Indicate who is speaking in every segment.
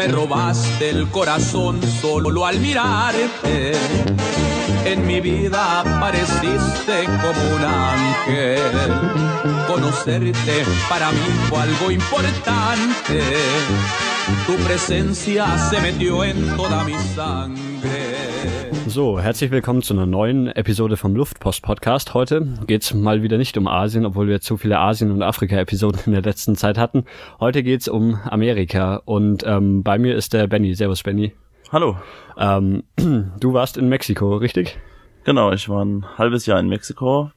Speaker 1: Me robaste el corazón solo al mirarte. En mi vida apareciste como un ángel. Conocerte para mí fue algo importante. Tu presencia se metió en toda mi sangre.
Speaker 2: So, herzlich willkommen zu einer neuen Episode vom Luftpost Podcast. Heute geht's mal wieder nicht um Asien, obwohl wir jetzt so viele Asien- und Afrika-Episoden in der letzten Zeit hatten. Heute geht's um Amerika und ähm, bei mir ist der Benny. Servus, Benny.
Speaker 3: Hallo.
Speaker 2: Ähm, du warst in Mexiko, richtig?
Speaker 3: Genau, ich war ein halbes Jahr in Mexiko.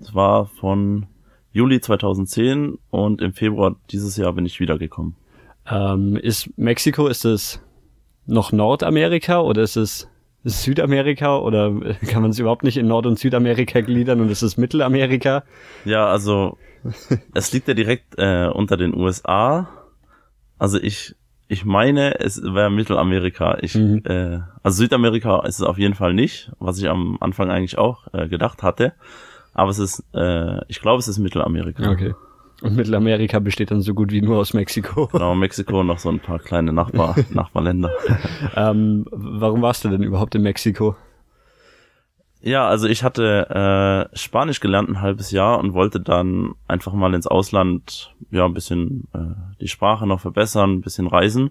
Speaker 3: Es war von Juli 2010 und im Februar dieses Jahr bin ich wiedergekommen.
Speaker 2: Ähm, ist Mexiko, ist es noch Nordamerika oder ist es Südamerika oder kann man es überhaupt nicht in Nord- und Südamerika gliedern und ist es Mittelamerika?
Speaker 3: Ja, also es liegt ja direkt äh, unter den USA. Also ich ich meine, es wäre Mittelamerika. Ich
Speaker 2: Mhm.
Speaker 3: äh, also Südamerika ist es auf jeden Fall nicht, was ich am Anfang eigentlich auch äh, gedacht hatte. Aber es ist, äh, ich glaube, es ist Mittelamerika.
Speaker 2: Okay. Und Mittelamerika besteht dann so gut wie nur aus Mexiko.
Speaker 3: Genau, Mexiko und noch so ein paar kleine Nachbar, Nachbarländer.
Speaker 2: ähm, warum warst du denn überhaupt in Mexiko?
Speaker 3: Ja, also ich hatte äh, Spanisch gelernt ein halbes Jahr und wollte dann einfach mal ins Ausland, ja, ein bisschen äh, die Sprache noch verbessern, ein bisschen reisen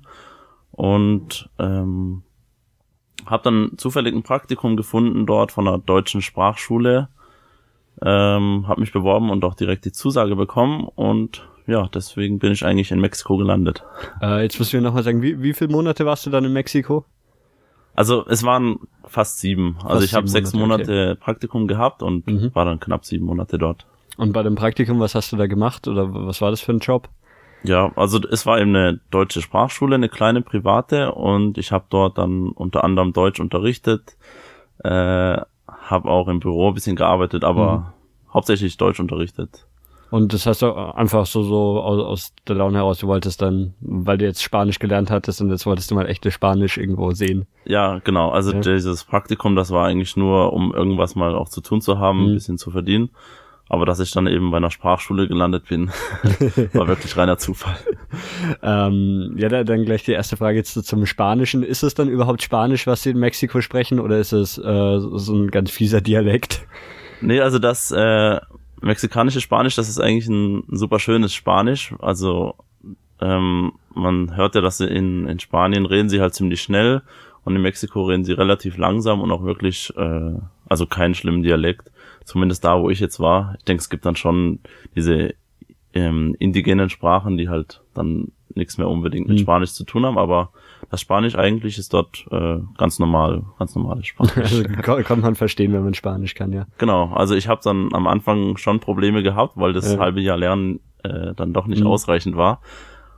Speaker 3: und ähm, habe dann zufällig ein Praktikum gefunden dort von einer deutschen Sprachschule, ähm, habe mich beworben und auch direkt die Zusage bekommen und ja, deswegen bin ich eigentlich in Mexiko gelandet.
Speaker 2: Äh, jetzt müssen wir nochmal sagen, wie, wie viele Monate warst du dann in Mexiko?
Speaker 3: Also es waren fast sieben. also ich habe sechs
Speaker 2: Monate,
Speaker 3: Monate Praktikum gehabt und
Speaker 2: Mhm.
Speaker 3: war dann knapp sieben Monate dort.
Speaker 2: Und bei dem Praktikum, was hast du da gemacht oder was war das für ein Job?
Speaker 3: Ja, also es war eben eine deutsche Sprachschule, eine kleine private und ich habe dort dann unter anderem Deutsch unterrichtet, äh, habe auch im Büro ein bisschen gearbeitet, aber hauptsächlich Deutsch unterrichtet.
Speaker 2: Und das hast du einfach so, so aus, aus der Laune heraus, du wolltest dann, weil du jetzt Spanisch gelernt hattest und jetzt wolltest du mal echtes Spanisch irgendwo sehen.
Speaker 3: Ja, genau. Also
Speaker 2: Ja.
Speaker 3: dieses Praktikum, das war eigentlich nur, um irgendwas mal auch zu tun zu haben,
Speaker 2: Mhm.
Speaker 3: ein bisschen zu verdienen. Aber dass ich dann eben bei einer Sprachschule gelandet bin, war wirklich reiner Zufall.
Speaker 2: Ähm, ja, da, dann gleich die erste Frage jetzt zum Spanischen. Ist es dann überhaupt Spanisch, was sie in Mexiko sprechen oder ist es äh, so ein ganz fieser Dialekt?
Speaker 3: Nee, also das äh, mexikanische Spanisch, das ist eigentlich ein super schönes Spanisch. Also ähm, man hört ja, dass sie in, in Spanien reden sie halt ziemlich schnell und in Mexiko reden sie relativ langsam und auch wirklich, äh, also keinen schlimmen Dialekt. Zumindest da, wo ich jetzt war. Ich denke, es gibt dann schon diese ähm, indigenen Sprachen, die halt dann nichts mehr unbedingt mit
Speaker 2: Mhm.
Speaker 3: Spanisch zu tun haben, aber das Spanisch eigentlich ist dort äh, ganz normal, ganz normales Spanisch.
Speaker 2: Also kann man verstehen, wenn man Spanisch kann, ja.
Speaker 3: Genau, also ich habe dann am Anfang schon Probleme gehabt, weil das
Speaker 2: Ja.
Speaker 3: halbe Jahr Lernen äh, dann doch nicht
Speaker 2: Mhm.
Speaker 3: ausreichend war.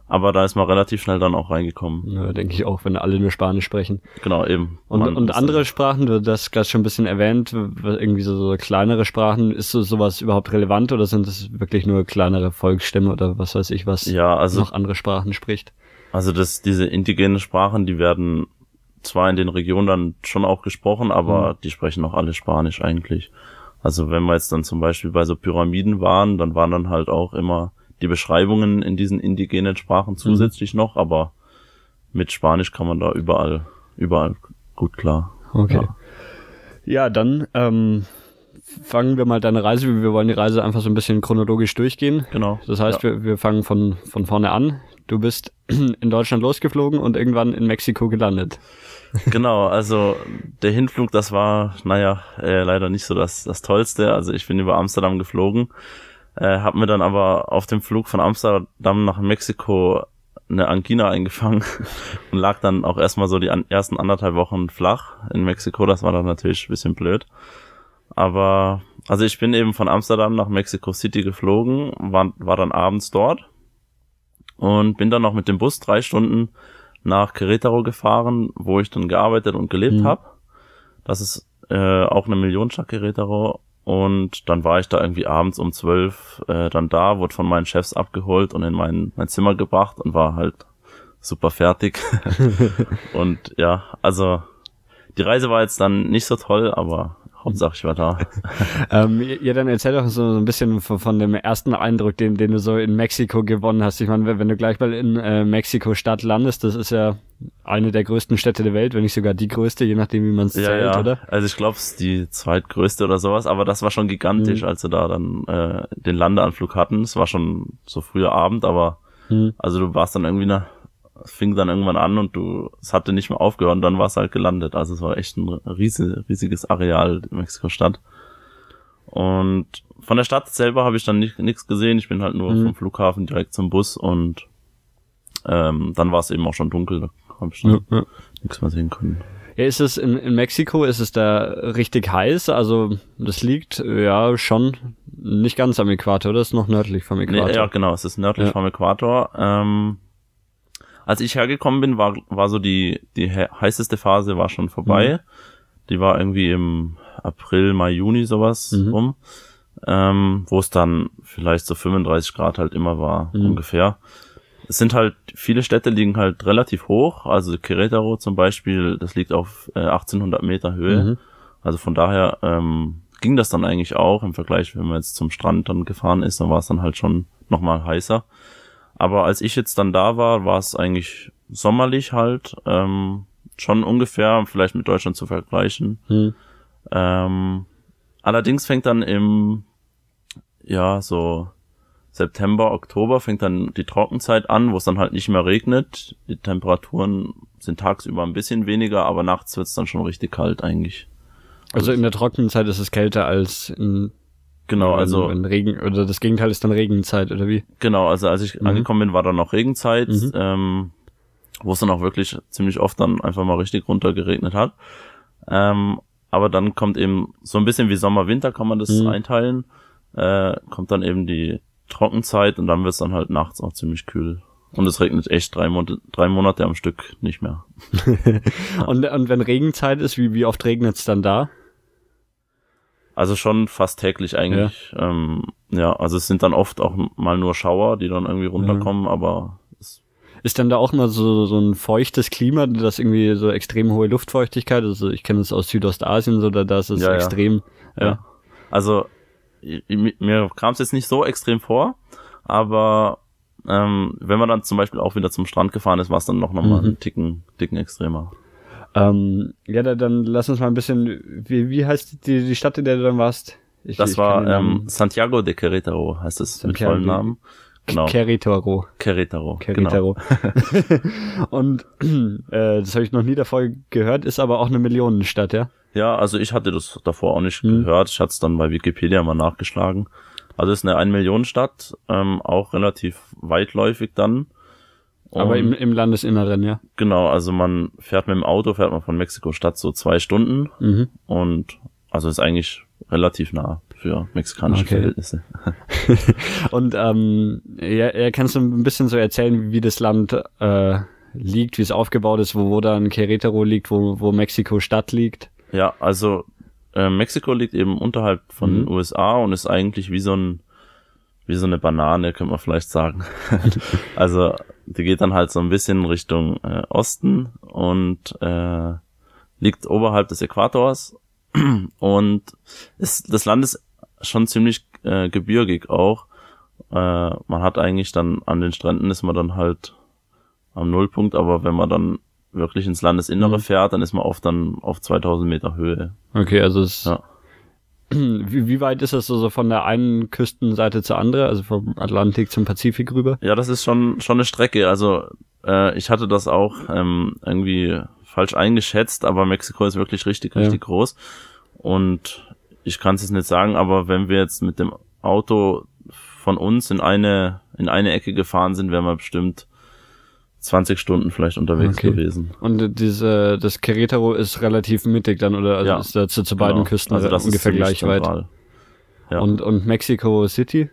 Speaker 3: Aber da ist man relativ schnell dann auch reingekommen.
Speaker 2: ja denke ich auch, wenn alle nur Spanisch sprechen.
Speaker 3: Genau, eben.
Speaker 2: Und,
Speaker 3: Man
Speaker 2: und andere Sprachen, du hast das gerade schon ein bisschen erwähnt, irgendwie so, so kleinere Sprachen, ist so sowas überhaupt relevant oder sind es wirklich nur kleinere Volksstämme oder was weiß ich, was
Speaker 3: Ja, also,
Speaker 2: noch andere Sprachen spricht?
Speaker 3: also das, diese indigenen Sprachen, die werden zwar in den Regionen dann schon auch gesprochen, aber
Speaker 2: Mhm.
Speaker 3: die sprechen auch alle Spanisch eigentlich. Also wenn wir jetzt dann zum Beispiel bei so Pyramiden waren, dann waren dann halt auch immer die Beschreibungen in diesen indigenen Sprachen
Speaker 2: Mhm.
Speaker 3: zusätzlich noch, aber mit Spanisch kann man da überall, überall gut klar.
Speaker 2: Okay.
Speaker 3: Ja.
Speaker 2: Ja, dann ähm, fangen wir mal deine Reise. Wir wollen die Reise einfach so ein bisschen chronologisch durchgehen.
Speaker 3: Genau.
Speaker 2: Das heißt,
Speaker 3: ja.
Speaker 2: wir, wir fangen von, von vorne an. Du bist in Deutschland losgeflogen und irgendwann in Mexiko gelandet.
Speaker 3: genau, also der Hinflug, das war, naja, äh, leider nicht so das, das Tollste. Also ich bin über Amsterdam geflogen, äh, habe mir dann aber auf dem Flug von Amsterdam nach Mexiko eine Angina eingefangen und lag dann auch erstmal so die an, ersten anderthalb Wochen flach in Mexiko. Das war dann natürlich ein bisschen blöd. Aber, also ich bin eben von Amsterdam nach Mexico City geflogen, war, war dann abends dort und bin dann noch mit dem Bus drei Stunden nach Querétaro gefahren, wo ich dann gearbeitet und gelebt
Speaker 2: Mhm.
Speaker 3: habe. Das ist äh, auch eine Millionenstadt Querétaro. Und dann war ich da irgendwie abends um zwölf äh, dann da, wurde von meinen Chefs abgeholt und in mein, mein Zimmer gebracht und war halt super fertig. und ja, also die Reise war jetzt dann nicht so toll, aber Hauptsache ich war da.
Speaker 2: ähm, ja, dann erzähl doch so, so ein bisschen von, von, dem ersten Eindruck, den, den du so in Mexiko gewonnen hast. Ich meine, wenn, du gleich mal in äh, Mexiko-Stadt landest, das ist ja eine der größten Städte der Welt, wenn nicht sogar die größte, je nachdem, wie man es
Speaker 3: ja,
Speaker 2: zählt,
Speaker 3: ja.
Speaker 2: oder?
Speaker 3: Also ich glaube, es ist die zweitgrößte oder sowas, aber das war schon gigantisch,
Speaker 2: Mhm.
Speaker 3: als wir da dann äh, den Landeanflug hatten. Es war schon so früher Abend, aber
Speaker 2: Mhm.
Speaker 3: also du warst dann irgendwie nach, fing dann irgendwann an und du, es hatte nicht mehr aufgehört und dann war es halt gelandet. Also es war echt ein riesig, riesiges Areal in Mexiko-Stadt. Und von der Stadt selber habe ich dann nicht, nichts gesehen. Ich bin halt nur
Speaker 2: Mhm.
Speaker 3: vom Flughafen direkt zum Bus und ähm, dann war es eben auch schon dunkel. Da habe ich dann
Speaker 2: Ja, ja.
Speaker 3: nichts mehr sehen können.
Speaker 2: Ja, ist es in, in Mexiko, ist es da richtig heiß? Also das liegt ja schon nicht ganz am Äquator, das ist noch nördlich vom Äquator.
Speaker 3: Nee, ja, genau, es ist nördlich
Speaker 2: Ja.
Speaker 3: vom Äquator. Ähm, als ich hergekommen bin, war, war so die, die he- heißeste Phase war schon vorbei.
Speaker 2: Mhm.
Speaker 3: Die war irgendwie im April, Mai, Juni sowas
Speaker 2: Mhm.
Speaker 3: rum. Ähm, wo es dann vielleicht so 35 Grad halt immer war,
Speaker 2: Mhm.
Speaker 3: ungefähr. Es sind halt, viele Städte liegen halt relativ hoch. Also Querétaro zum Beispiel, das liegt auf äh, 1800 Meter Höhe.
Speaker 2: Mhm.
Speaker 3: Also von daher ähm, ging das dann eigentlich auch im Vergleich, wenn man jetzt zum Strand dann gefahren ist, dann war es dann halt schon nochmal heißer. Aber als ich jetzt dann da war, war es eigentlich sommerlich halt, ähm, schon ungefähr, vielleicht mit Deutschland zu vergleichen.
Speaker 2: Hm.
Speaker 3: Ähm, allerdings fängt dann im, ja, so September, Oktober fängt dann die Trockenzeit an, wo es dann halt nicht mehr regnet. Die Temperaturen sind tagsüber ein bisschen weniger, aber nachts wird es dann schon richtig kalt eigentlich.
Speaker 2: Also in der Trockenzeit ist es kälter als in,
Speaker 3: Genau,
Speaker 2: wenn,
Speaker 3: also
Speaker 2: wenn Regen oder das Gegenteil ist dann Regenzeit oder wie?
Speaker 3: Genau, also als ich
Speaker 2: Mhm.
Speaker 3: angekommen bin, war dann noch Regenzeit,
Speaker 2: Mhm.
Speaker 3: ähm, wo es dann auch wirklich ziemlich oft dann einfach mal richtig runtergeregnet hat. Ähm, aber dann kommt eben so ein bisschen wie Sommer, Winter kann man das
Speaker 2: Mhm.
Speaker 3: einteilen. Äh, kommt dann eben die Trockenzeit und dann wird es dann halt nachts auch ziemlich kühl. Und es regnet echt drei, Monate, drei Monate am Stück nicht mehr.
Speaker 2: Und, und wenn Regenzeit ist, wie, wie oft regnet es dann da?
Speaker 3: Also schon fast täglich eigentlich. Ja. Ähm, ja, also es sind dann oft auch mal nur Schauer, die dann irgendwie runterkommen, aber es
Speaker 2: Ist dann da auch mal so, so ein feuchtes Klima, das irgendwie so extrem hohe Luftfeuchtigkeit, also ich kenne es aus Südostasien, so da, da ist es
Speaker 3: Ja, ja.
Speaker 2: extrem, ja.
Speaker 3: Ja. Also i- i- mir kam es jetzt nicht so extrem vor, aber ähm, wenn man dann zum Beispiel auch wieder zum Strand gefahren ist, war es dann noch, noch mal
Speaker 2: Mhm.
Speaker 3: einen Ticken, Ticken extremer.
Speaker 2: Ähm, ja, da, dann lass uns mal ein bisschen, wie, wie heißt die, die Stadt, in der du dann warst? Ich,
Speaker 3: Das
Speaker 2: ich
Speaker 3: war ähm, Santiago de Querétaro, heißt es mit
Speaker 2: de-
Speaker 3: Namen. Genau,
Speaker 2: Querétaro.
Speaker 3: Querétaro. Genau.
Speaker 2: Querétaro. Und äh, das habe ich noch nie davor gehört, ist aber auch eine Millionenstadt, ja?
Speaker 3: Ja, also ich hatte das davor auch nicht
Speaker 2: Mhm.
Speaker 3: gehört. Ich hatte es dann bei Wikipedia mal nachgeschlagen. Also es ist eine Ein-Millionen-Stadt, ähm, auch relativ weitläufig dann.
Speaker 2: Aber im, im Landesinneren, ja.
Speaker 3: Genau, also man fährt mit dem Auto, fährt man von Mexiko-Stadt so zwei Stunden
Speaker 2: Mhm.
Speaker 3: und also ist eigentlich relativ nah für mexikanische
Speaker 2: Okay.
Speaker 3: Verhältnisse.
Speaker 2: Und ähm, ja, ja, kannst du ein bisschen so erzählen, wie das Land äh, liegt, wie es aufgebaut ist, wo, wo dann Querétaro liegt, wo, wo Mexiko-Stadt liegt?
Speaker 3: Ja, also äh, Mexiko liegt eben unterhalb von
Speaker 2: Mhm.
Speaker 3: den USA und ist eigentlich wie so ein wie so eine Banane, könnte man vielleicht sagen. also die geht dann halt so ein bisschen Richtung äh, Osten und äh, liegt oberhalb des Äquators und ist, das Land ist schon ziemlich äh, gebirgig auch. Äh, man hat eigentlich dann an den Stränden ist man dann halt am Nullpunkt, aber wenn man dann wirklich ins Landesinnere
Speaker 2: Mhm.
Speaker 3: fährt, dann ist man oft dann auf 2000 Meter Höhe.
Speaker 2: Okay, also es
Speaker 3: Ja.
Speaker 2: wie, wie weit ist das so, so von der einen Küstenseite zur anderen, also vom Atlantik zum Pazifik rüber?
Speaker 3: Ja, das ist schon schon eine Strecke. Also äh, ich hatte das auch ähm, irgendwie falsch eingeschätzt, aber Mexiko ist wirklich richtig
Speaker 2: Ja.
Speaker 3: richtig groß und ich kann es jetzt nicht sagen, aber wenn wir jetzt mit dem Auto von uns in eine in eine Ecke gefahren sind, wären wir bestimmt 20 Stunden vielleicht unterwegs
Speaker 2: Okay.
Speaker 3: gewesen.
Speaker 2: Und diese, das Querétaro ist relativ mittig dann, oder also
Speaker 3: Ja,
Speaker 2: ist da zu, zu beiden
Speaker 3: Genau.
Speaker 2: Küsten
Speaker 3: also das ist
Speaker 2: ungefähr gleich weit.
Speaker 3: zentral. Ja.
Speaker 2: Und, und Mexico City?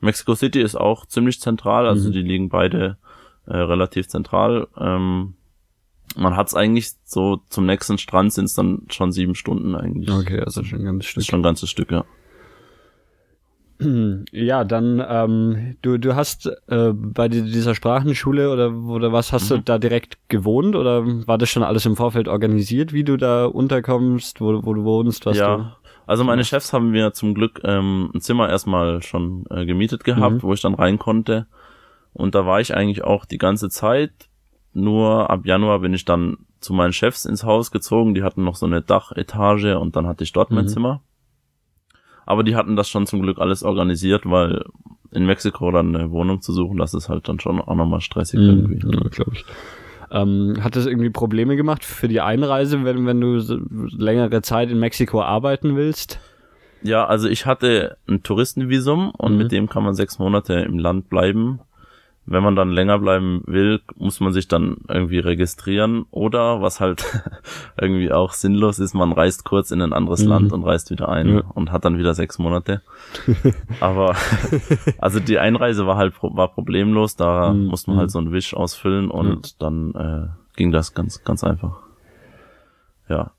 Speaker 3: Mexico City ist auch ziemlich zentral, also
Speaker 2: Mhm.
Speaker 3: die liegen beide äh, relativ zentral. Ähm, man hat es eigentlich so zum nächsten Strand sind es dann schon sieben Stunden eigentlich.
Speaker 2: Okay, also schon ein ganzes Stück.
Speaker 3: ist schon ein ganzes Stück, ja.
Speaker 2: Ja, dann ähm, du du hast äh, bei dieser Sprachenschule oder oder was hast mhm. du da direkt gewohnt oder war das schon alles im Vorfeld organisiert, wie du da unterkommst, wo, wo du wohnst, was
Speaker 3: ja.
Speaker 2: du
Speaker 3: also meine Chefs haben mir zum Glück ähm, ein Zimmer erstmal schon äh, gemietet gehabt, mhm. wo ich dann rein konnte. Und da war ich eigentlich auch die ganze Zeit. Nur ab Januar bin ich dann zu meinen Chefs ins Haus gezogen. Die hatten noch so eine Dachetage und dann hatte ich dort mhm. mein Zimmer. Aber die hatten das schon zum Glück alles organisiert, weil in Mexiko dann eine Wohnung zu suchen, das ist halt dann schon auch nochmal stressig mhm. irgendwie.
Speaker 2: Ja, glaube ich. Ähm, hat das irgendwie Probleme gemacht für die Einreise, wenn, wenn du längere Zeit in Mexiko arbeiten willst?
Speaker 3: Ja, also ich hatte ein Touristenvisum und mhm. mit dem kann man sechs Monate im Land bleiben wenn man dann länger bleiben will, muss man sich dann irgendwie registrieren oder was halt irgendwie auch sinnlos ist, man reist kurz in ein anderes mhm. Land und reist wieder ein ja. und hat dann wieder sechs Monate. Aber also die Einreise war halt war problemlos, da mhm. musste man halt mhm. so ein Wisch ausfüllen und ja. dann äh, ging das ganz ganz einfach. Ja.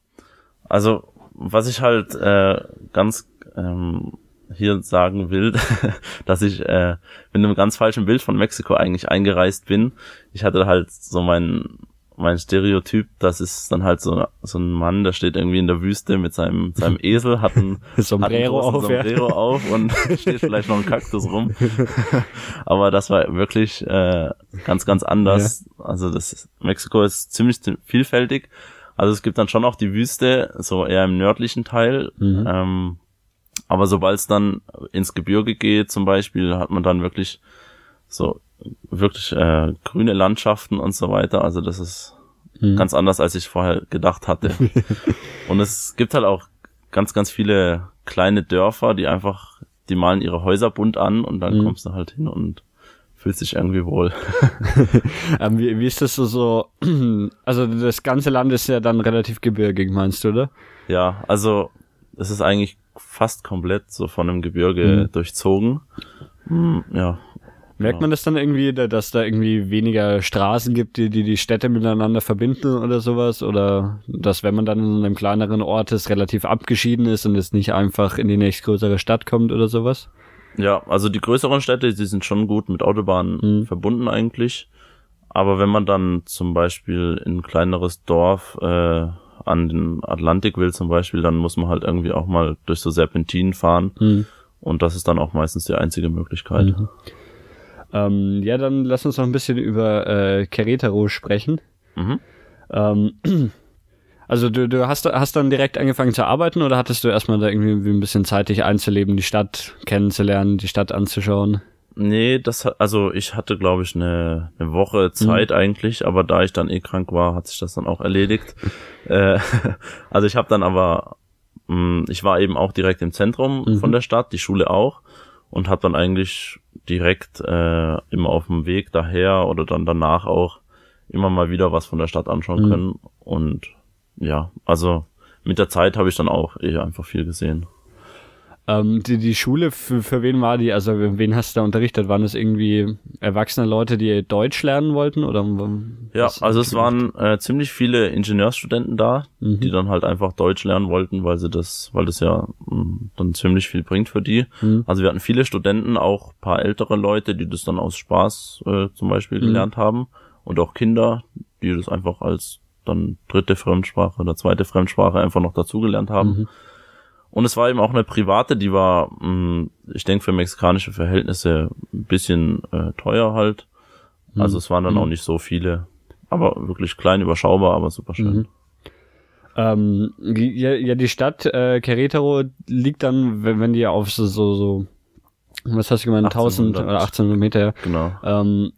Speaker 3: Also was ich halt äh, ganz ähm, hier sagen will, dass ich äh, mit einem ganz falschen Bild von Mexiko eigentlich eingereist bin. Ich hatte halt so mein mein Stereotyp, das ist dann halt so, so ein Mann, der steht irgendwie in der Wüste mit seinem, seinem Esel, hat ein
Speaker 2: Sombrero,
Speaker 3: hat
Speaker 2: auf,
Speaker 3: Sombrero ja. auf und steht vielleicht noch ein Kaktus rum. Aber das war wirklich äh, ganz, ganz anders. Ja. Also das Mexiko ist ziemlich vielfältig. Also es gibt dann schon auch die Wüste, so eher im nördlichen Teil. Mhm. Ähm, aber sobald es dann ins Gebirge geht, zum Beispiel, hat man dann wirklich so wirklich äh, grüne Landschaften und so weiter. Also das ist mhm. ganz anders, als ich vorher gedacht hatte. und es gibt halt auch ganz, ganz viele kleine Dörfer, die einfach, die malen ihre Häuser bunt an und dann mhm. kommst du halt hin und fühlst dich irgendwie wohl.
Speaker 2: ähm, wie, wie ist das so, so, also das ganze Land ist ja dann relativ gebirgig, meinst du, oder?
Speaker 3: Ja, also es ist eigentlich fast komplett so von einem Gebirge mhm. durchzogen. Hm, ja.
Speaker 2: Merkt man das dann irgendwie, dass da irgendwie weniger Straßen gibt, die, die die Städte miteinander verbinden oder sowas? Oder dass, wenn man dann in einem kleineren Ort ist, relativ abgeschieden ist und es nicht einfach in die nächstgrößere Stadt kommt oder sowas?
Speaker 3: Ja, also die größeren Städte, die sind schon gut mit Autobahnen mhm. verbunden eigentlich. Aber wenn man dann zum Beispiel in ein kleineres Dorf äh, an den Atlantik will zum Beispiel, dann muss man halt irgendwie auch mal durch so Serpentinen fahren. Mhm. Und das ist dann auch meistens die einzige Möglichkeit. Mhm.
Speaker 2: Ähm, ja, dann lass uns noch ein bisschen über äh, Querétaro sprechen. Mhm. Ähm, also du, du hast, hast dann direkt angefangen zu arbeiten oder hattest du erstmal da irgendwie ein bisschen Zeit, dich einzuleben, die Stadt kennenzulernen, die Stadt anzuschauen?
Speaker 3: Nee, das hat, also ich hatte, glaube ich, eine, eine Woche Zeit mhm. eigentlich, aber da ich dann eh krank war, hat sich das dann auch erledigt. äh, also ich habe dann aber, mh, hm, ich war eben auch direkt im Zentrum mhm. von der Stadt, die Schule auch, und habe dann eigentlich direkt äh, immer auf dem Weg daher oder dann danach auch immer mal wieder was von der Stadt anschauen mhm. können. Und ja, also mit der Zeit habe ich dann auch eh einfach viel gesehen.
Speaker 2: Ähm, die, die Schule, für, für wen war die? Also wen hast du da unterrichtet? Waren es irgendwie erwachsene Leute, die Deutsch lernen wollten? Oder
Speaker 3: ja, also es waren äh, ziemlich viele Ingenieursstudenten da, mhm. die dann halt einfach Deutsch lernen wollten, weil sie das, weil das ja mh, hm, dann ziemlich viel bringt für die. Mhm. Also wir hatten viele Studenten, auch paar ältere Leute, die das dann aus Spaß äh, zum Beispiel mhm. gelernt haben und auch Kinder, die das einfach als dann dritte Fremdsprache oder zweite Fremdsprache einfach noch dazugelernt haben. Mhm. Und es war eben auch eine private, die war, mh, hm, ich denke, für mexikanische Verhältnisse ein bisschen äh, teuer halt. Mhm. Also es waren dann mhm. auch nicht so viele. Aber wirklich klein, überschaubar, aber super schön. Mhm.
Speaker 2: Ähm, ja, ja, die Stadt äh, Querétaro liegt dann, wenn, wenn die auf so, so, so was hast du gemeint, 1000 oder 1800 Meter.
Speaker 3: Genau.
Speaker 2: Ähm,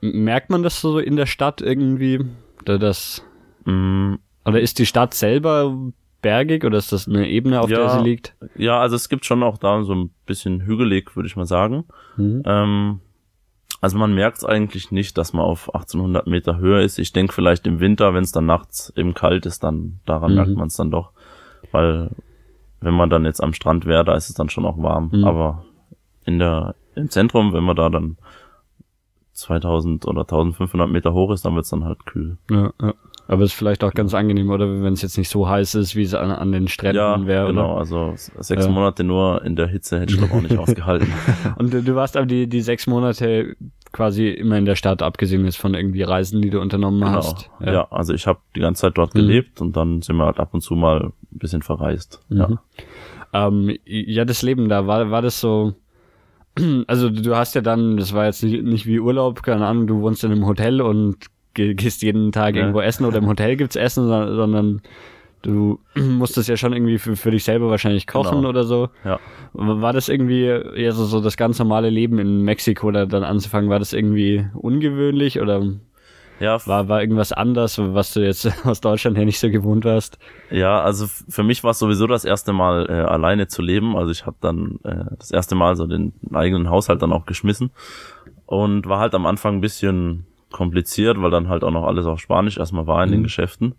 Speaker 2: merkt man das so in der Stadt irgendwie? Das, mm. Oder ist die Stadt selber bergig oder ist das eine Ebene, auf ja, der sie liegt?
Speaker 3: Ja, also es gibt schon auch da so ein bisschen hügelig, würde ich mal sagen. Mhm. Ähm, also man merkt es eigentlich nicht, dass man auf 1800 Meter Höhe ist. Ich denke vielleicht im Winter, wenn es dann nachts eben kalt ist, dann daran mhm. merkt man es dann doch, weil wenn man dann jetzt am Strand wäre, da ist es dann schon auch warm. Mhm. Aber in der im Zentrum, wenn man da dann 2000 oder 1500 Meter hoch ist, dann wird es dann halt kühl.
Speaker 2: Ja, ja. Aber ist vielleicht auch ganz angenehm, oder wenn es jetzt nicht so heiß ist, wie es an, an den Stränden
Speaker 3: Ja,
Speaker 2: wäre.
Speaker 3: genau.
Speaker 2: Oder?
Speaker 3: Also sechs
Speaker 2: Ja.
Speaker 3: Monate nur in der Hitze hätte ich glaube auch nicht ausgehalten.
Speaker 2: Und du, du warst aber die, die sechs Monate quasi immer in der Stadt, abgesehen jetzt von irgendwie Reisen, die du unternommen
Speaker 3: Genau.
Speaker 2: hast.
Speaker 3: Ja. also ich habe die ganze Zeit dort gelebt und dann sind wir halt ab und zu mal ein bisschen verreist. Ja.
Speaker 2: Ähm, ja, das Leben da, war, war das so, also du hast ja dann, das war jetzt nicht, nicht wie Urlaub, keine Ahnung, du wohnst in einem Hotel und gehst jeden Tag
Speaker 3: Ja.
Speaker 2: irgendwo essen oder im Hotel gibt's Essen, so- sondern du musstest ja schon irgendwie für, für dich selber wahrscheinlich kochen
Speaker 3: Genau.
Speaker 2: oder so.
Speaker 3: ja.
Speaker 2: War das irgendwie ja so, so das ganz normale Leben in Mexiko da dann anzufangen, war das irgendwie ungewöhnlich oder
Speaker 3: Ja,
Speaker 2: war, war irgendwas anders, was du jetzt aus Deutschland her nicht so gewohnt warst?
Speaker 3: Ja, also für mich war es sowieso das erste Mal äh, alleine zu leben. Also ich habe dann äh, das erste Mal so den eigenen Haushalt dann auch geschmissen und war halt am Anfang ein bisschen kompliziert, weil dann halt auch noch alles auf Spanisch erstmal war in den Geschäften.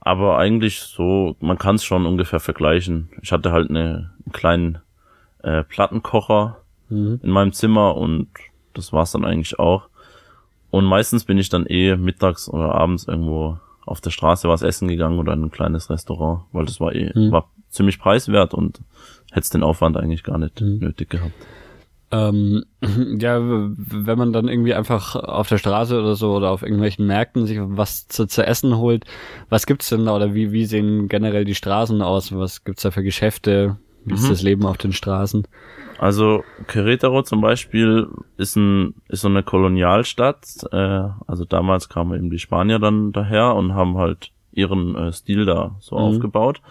Speaker 3: Aber eigentlich so, man kann es schon ungefähr vergleichen. Ich hatte halt eine, einen kleinen äh, Plattenkocher
Speaker 2: Mhm.
Speaker 3: in meinem Zimmer und das war's dann eigentlich auch. Und meistens bin ich dann eh mittags oder abends irgendwo auf der Straße was essen gegangen oder in ein kleines Restaurant, weil das war eh,
Speaker 2: Mhm.
Speaker 3: war ziemlich preiswert und hätte den Aufwand eigentlich gar nicht nötig gehabt.
Speaker 2: Ähm, ja, wenn man dann irgendwie einfach auf der Straße oder so oder auf irgendwelchen Märkten sich was zu, zu essen holt, was gibt's denn da oder wie, wie sehen generell die Straßen aus? Was gibt's da für Geschäfte? Wie ist das Leben auf den Straßen?
Speaker 3: Also Querétaro zum Beispiel ist ein ist so eine Kolonialstadt. Äh, also damals kamen eben die Spanier dann daher und haben halt ihren äh, Stil da so aufgebaut.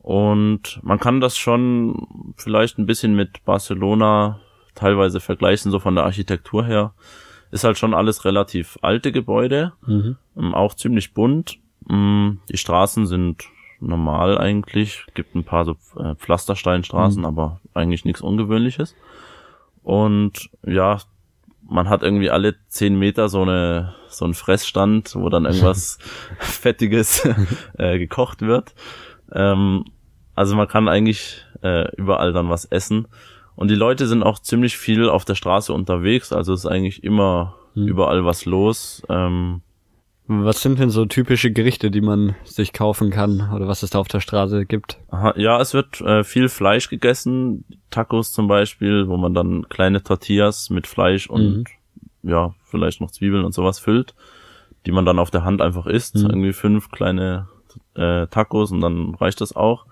Speaker 3: Und man kann das schon vielleicht ein bisschen mit Barcelona teilweise vergleichen, so von der Architektur her. Ist halt schon alles relativ alte Gebäude,
Speaker 2: Mhm.
Speaker 3: ähm, auch ziemlich bunt. Mm, Die Straßen sind normal eigentlich, gibt ein paar so äh, Pflastersteinstraßen, aber eigentlich nichts Ungewöhnliches. Und ja, man hat irgendwie alle zehn Meter so eine so einen Fressstand, wo dann irgendwas Fettiges äh, gekocht wird. Ähm, also man kann eigentlich äh, überall dann was essen. Und die Leute sind auch ziemlich viel auf der Straße unterwegs, also ist eigentlich immer überall was los. Ähm,
Speaker 2: Was sind denn so typische Gerichte, die man sich kaufen kann oder was es da auf der Straße gibt?
Speaker 3: Aha, ja, es wird äh, viel Fleisch gegessen, Tacos zum Beispiel, wo man dann kleine Tortillas mit Fleisch und ja, vielleicht noch Zwiebeln und sowas füllt, die man dann auf der Hand einfach isst. Irgendwie fünf kleine äh, Tacos und dann reicht das auch.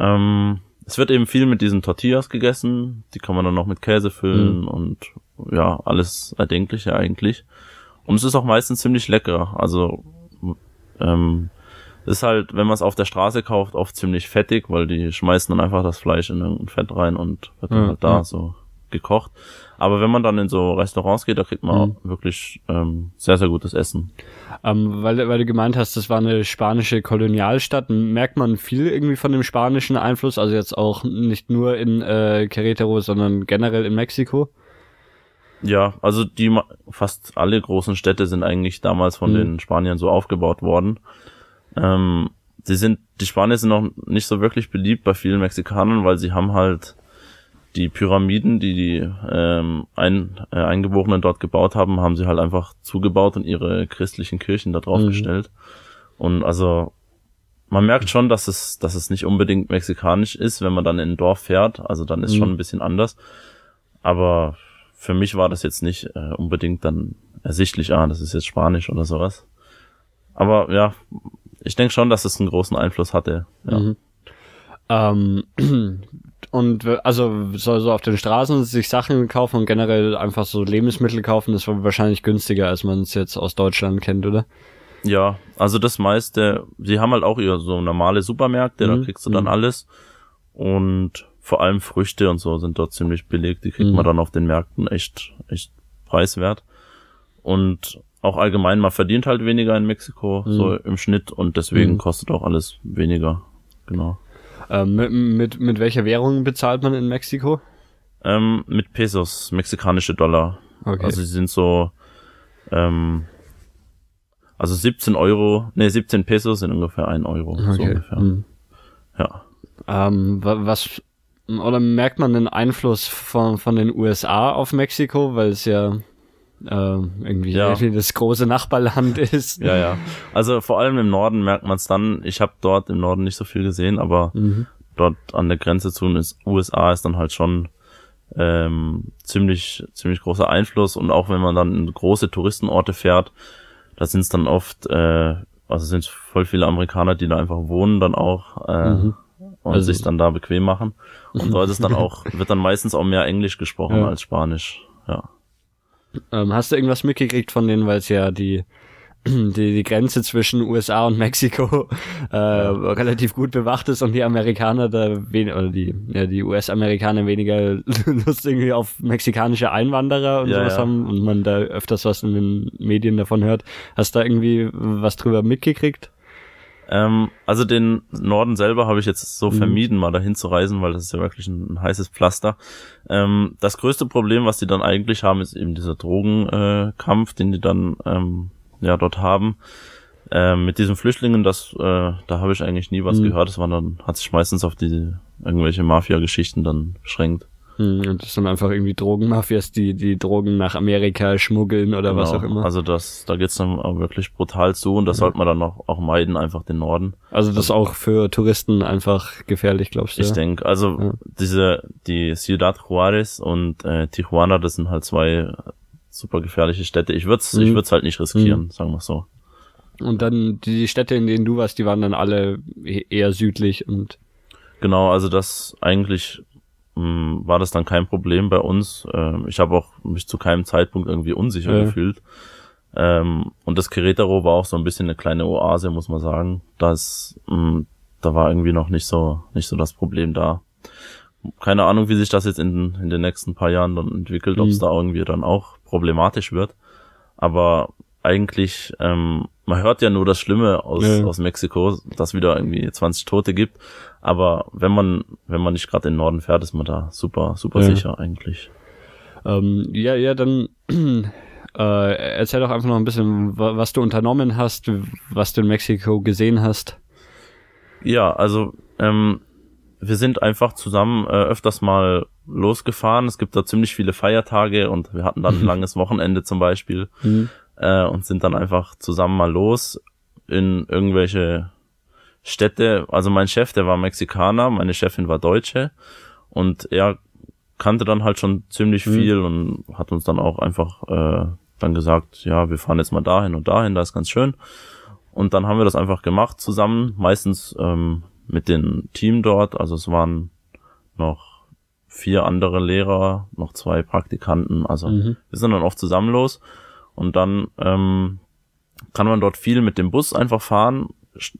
Speaker 3: Ähm, es wird eben viel mit diesen Tortillas gegessen, die kann man dann noch mit Käse füllen und ja, alles Erdenkliche eigentlich. Und es ist auch meistens ziemlich lecker. Also ähm, ist halt, wenn man es auf der Straße kauft, oft ziemlich fettig, weil die schmeißen dann einfach das Fleisch in irgendein Fett rein und wird dann
Speaker 2: Ja,
Speaker 3: halt da so gekocht. Aber wenn man dann in so Restaurants geht, da kriegt man wirklich ähm, sehr, sehr gutes Essen.
Speaker 2: Ähm, weil, weil du gemeint hast, das war eine spanische Kolonialstadt. Merkt man viel irgendwie von dem spanischen Einfluss? Also jetzt auch nicht nur in äh, Querétaro, sondern generell in Mexiko?
Speaker 3: Ja, also die fast alle großen Städte sind eigentlich damals von
Speaker 2: Mhm.
Speaker 3: den Spaniern so aufgebaut worden. Ähm, die sind, die Spanier sind noch nicht so wirklich beliebt bei vielen Mexikanern, weil sie haben halt die Pyramiden, die die ähm, ein, äh, Eingeborenen dort gebaut haben, haben sie halt einfach zugebaut und ihre christlichen Kirchen da drauf
Speaker 2: Mhm.
Speaker 3: gestellt. Und also man merkt schon, dass es, dass es nicht unbedingt mexikanisch ist, wenn man dann in ein Dorf fährt. Also dann ist
Speaker 2: Mhm.
Speaker 3: schon ein bisschen anders. Aber für mich war das jetzt nicht äh, unbedingt dann ersichtlich, ah, das ist jetzt Spanisch oder sowas. Aber ja, ich denke schon, dass es einen großen Einfluss hatte. Ja.
Speaker 2: Mhm. Ähm, und also so, so auf den Straßen sich Sachen kaufen und generell einfach so Lebensmittel kaufen, das war wahrscheinlich günstiger, als man es jetzt aus Deutschland kennt, oder?
Speaker 3: Ja, also das meiste, sie haben halt auch ihre so normale Supermärkte, da
Speaker 2: Mhm,
Speaker 3: kriegst du dann
Speaker 2: mhm.
Speaker 3: alles. Und vor allem Früchte und so sind dort ziemlich billig. Die kriegt
Speaker 2: Mhm.
Speaker 3: man dann auf den Märkten echt, echt preiswert. Und auch allgemein, man verdient halt weniger in Mexiko,
Speaker 2: Mhm.
Speaker 3: so im Schnitt, und deswegen
Speaker 2: Mhm.
Speaker 3: kostet auch alles weniger. Genau.
Speaker 2: Ähm, mit, mit, mit welcher Währung bezahlt man in Mexiko?
Speaker 3: Ähm, mit Pesos, mexikanische Dollar.
Speaker 2: Okay.
Speaker 3: Also sie sind so, ähm, also 17 Euro, nee, 17 Pesos sind ungefähr ein Euro, so
Speaker 2: okay.
Speaker 3: ungefähr.
Speaker 2: Mhm.
Speaker 3: Ja.
Speaker 2: Ähm, wa- was oder merkt man den Einfluss von, von den USA auf Mexiko, weil es ja äh, irgendwie
Speaker 3: Ja.
Speaker 2: das große Nachbarland ist.
Speaker 3: Ja, ja. Also vor allem im Norden merkt man es dann. Ich habe dort im Norden nicht so viel gesehen, aber
Speaker 2: Mhm.
Speaker 3: dort an der Grenze zu den USA ist dann halt schon ähm, ziemlich ziemlich großer Einfluss und auch wenn man dann in große Touristenorte fährt, da sind es dann oft äh, also sind voll viele Amerikaner, die da einfach wohnen dann auch äh,
Speaker 2: Mhm.
Speaker 3: und
Speaker 2: Also-
Speaker 3: sich dann da bequem machen und dort ist dann auch wird dann meistens auch mehr Englisch gesprochen
Speaker 2: Ja.
Speaker 3: als Spanisch. Ja.
Speaker 2: Ähm, hast du irgendwas mitgekriegt von denen, weil es ja die, die die Grenze zwischen USA und Mexiko äh, relativ gut bewacht ist und die Amerikaner da wen oder die ja, die US-Amerikaner weniger Lust irgendwie auf mexikanische Einwanderer und
Speaker 3: Ja,
Speaker 2: sowas
Speaker 3: ja.
Speaker 2: haben und man da öfters was in den Medien davon hört. Hast du da irgendwie was drüber mitgekriegt?
Speaker 3: Ähm, also den Norden selber habe ich jetzt so
Speaker 2: Mhm.
Speaker 3: vermieden, mal dahin zu reisen, weil das ist ja wirklich ein, ein heißes Pflaster. Ähm, das größte Problem, was die dann eigentlich haben, ist eben dieser Drogenkampf, äh, den die dann ähm, ja dort haben. Ähm, mit diesen Flüchtlingen, das, äh, da habe ich eigentlich nie was
Speaker 2: Mhm.
Speaker 3: gehört. Das war dann, hat sich meistens auf die irgendwelche Mafia-Geschichten dann beschränkt.
Speaker 2: Hm, und das sind einfach irgendwie Drogenmafias, die die Drogen nach Amerika schmuggeln oder was
Speaker 3: Genau.
Speaker 2: auch immer.
Speaker 3: Also das, da geht's dann auch wirklich brutal zu und das sollte man dann auch, auch meiden, einfach den Norden.
Speaker 2: Also das ist auch für Touristen einfach gefährlich, glaubst du?
Speaker 3: Ich denke, also
Speaker 2: Ja.
Speaker 3: diese die Ciudad Juarez und äh, Tijuana, das sind halt zwei super gefährliche Städte. Ich würde es
Speaker 2: Mhm.
Speaker 3: ich würd's halt nicht riskieren, sagen wir so.
Speaker 2: Und dann die Städte, in denen du warst, die waren dann alle e- eher südlich und
Speaker 3: Genau, also das eigentlich mh, war das dann kein Problem bei uns. Ähm, ich habe auch mich zu keinem Zeitpunkt irgendwie unsicher
Speaker 2: Ja.
Speaker 3: gefühlt. Ähm, und das Querétaro war auch so ein bisschen eine kleine Oase, muss man sagen. Das, mh, da war irgendwie noch nicht so nicht so das Problem da. Keine Ahnung, wie sich das jetzt in, in den nächsten paar Jahren dann entwickelt, ob es
Speaker 2: Mhm.
Speaker 3: da irgendwie dann auch problematisch wird. Aber eigentlich, ähm, man hört ja nur das Schlimme aus,
Speaker 2: Ja.
Speaker 3: aus Mexiko, dass wieder irgendwie 20 Tote gibt. Aber wenn man, wenn man nicht gerade in den Norden fährt, ist man da super, super
Speaker 2: Ja.
Speaker 3: sicher eigentlich.
Speaker 2: ähm, ja, ja, dann äh, erzähl doch einfach noch ein bisschen, wa- was du unternommen hast, was du in Mexiko gesehen hast.
Speaker 3: Ja, also ähm, wir sind einfach zusammen äh, öfters mal losgefahren. Es gibt da ziemlich viele Feiertage und wir hatten dann ein langes Wochenende zum Beispiel
Speaker 2: Mhm.
Speaker 3: Äh, und sind dann einfach zusammen mal los in irgendwelche Städte. Also mein Chef, der war Mexikaner, meine Chefin war Deutsche und er kannte dann halt schon ziemlich
Speaker 2: Mhm.
Speaker 3: viel und hat uns dann auch einfach äh, dann gesagt, ja, wir fahren jetzt mal dahin und dahin, da ist ganz schön. Und dann haben wir das einfach gemacht zusammen, meistens ähm, mit dem Team dort. Also es waren noch vier andere Lehrer, noch zwei Praktikanten. Also
Speaker 2: Mhm.
Speaker 3: wir sind dann oft zusammen los. Und dann ähm, kann man dort viel mit dem Bus einfach fahren.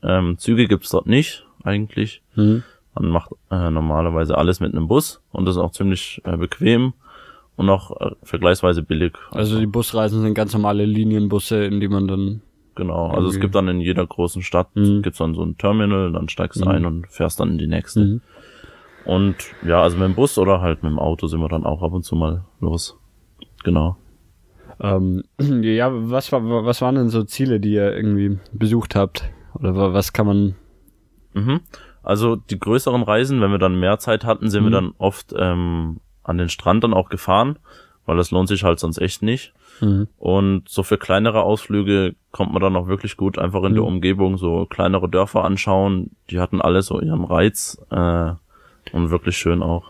Speaker 3: Ähm, Züge gibt's dort nicht eigentlich.
Speaker 2: Mhm.
Speaker 3: Man macht äh, normalerweise alles mit einem Bus und das ist auch ziemlich äh, bequem und auch äh, vergleichsweise billig.
Speaker 2: Also die Busreisen sind ganz normale Linienbusse, in die man dann
Speaker 3: Genau, also es gibt dann in jeder großen Stadt
Speaker 2: Mhm.
Speaker 3: gibt's dann so ein Terminal, dann steigst du
Speaker 2: Mhm.
Speaker 3: ein und fährst dann in die nächste.
Speaker 2: Mhm.
Speaker 3: Und ja, also mit dem Bus oder halt mit dem Auto sind wir dann auch ab und zu mal los. Genau.
Speaker 2: Ähm, ja, was war, was waren denn so Ziele, die ihr irgendwie besucht habt? Oder wa- was kann man?
Speaker 3: Mhm. Also die größeren Reisen, wenn wir dann mehr Zeit hatten, sind
Speaker 2: Mhm.
Speaker 3: wir dann oft ähm, an den Strand dann auch gefahren, weil das lohnt sich halt sonst echt nicht.
Speaker 2: Mhm.
Speaker 3: Und so für kleinere Ausflüge kommt man dann auch wirklich gut einfach in der
Speaker 2: Mhm.
Speaker 3: Umgebung so kleinere Dörfer anschauen. Die hatten alle so ihren Reiz äh, und wirklich schön auch.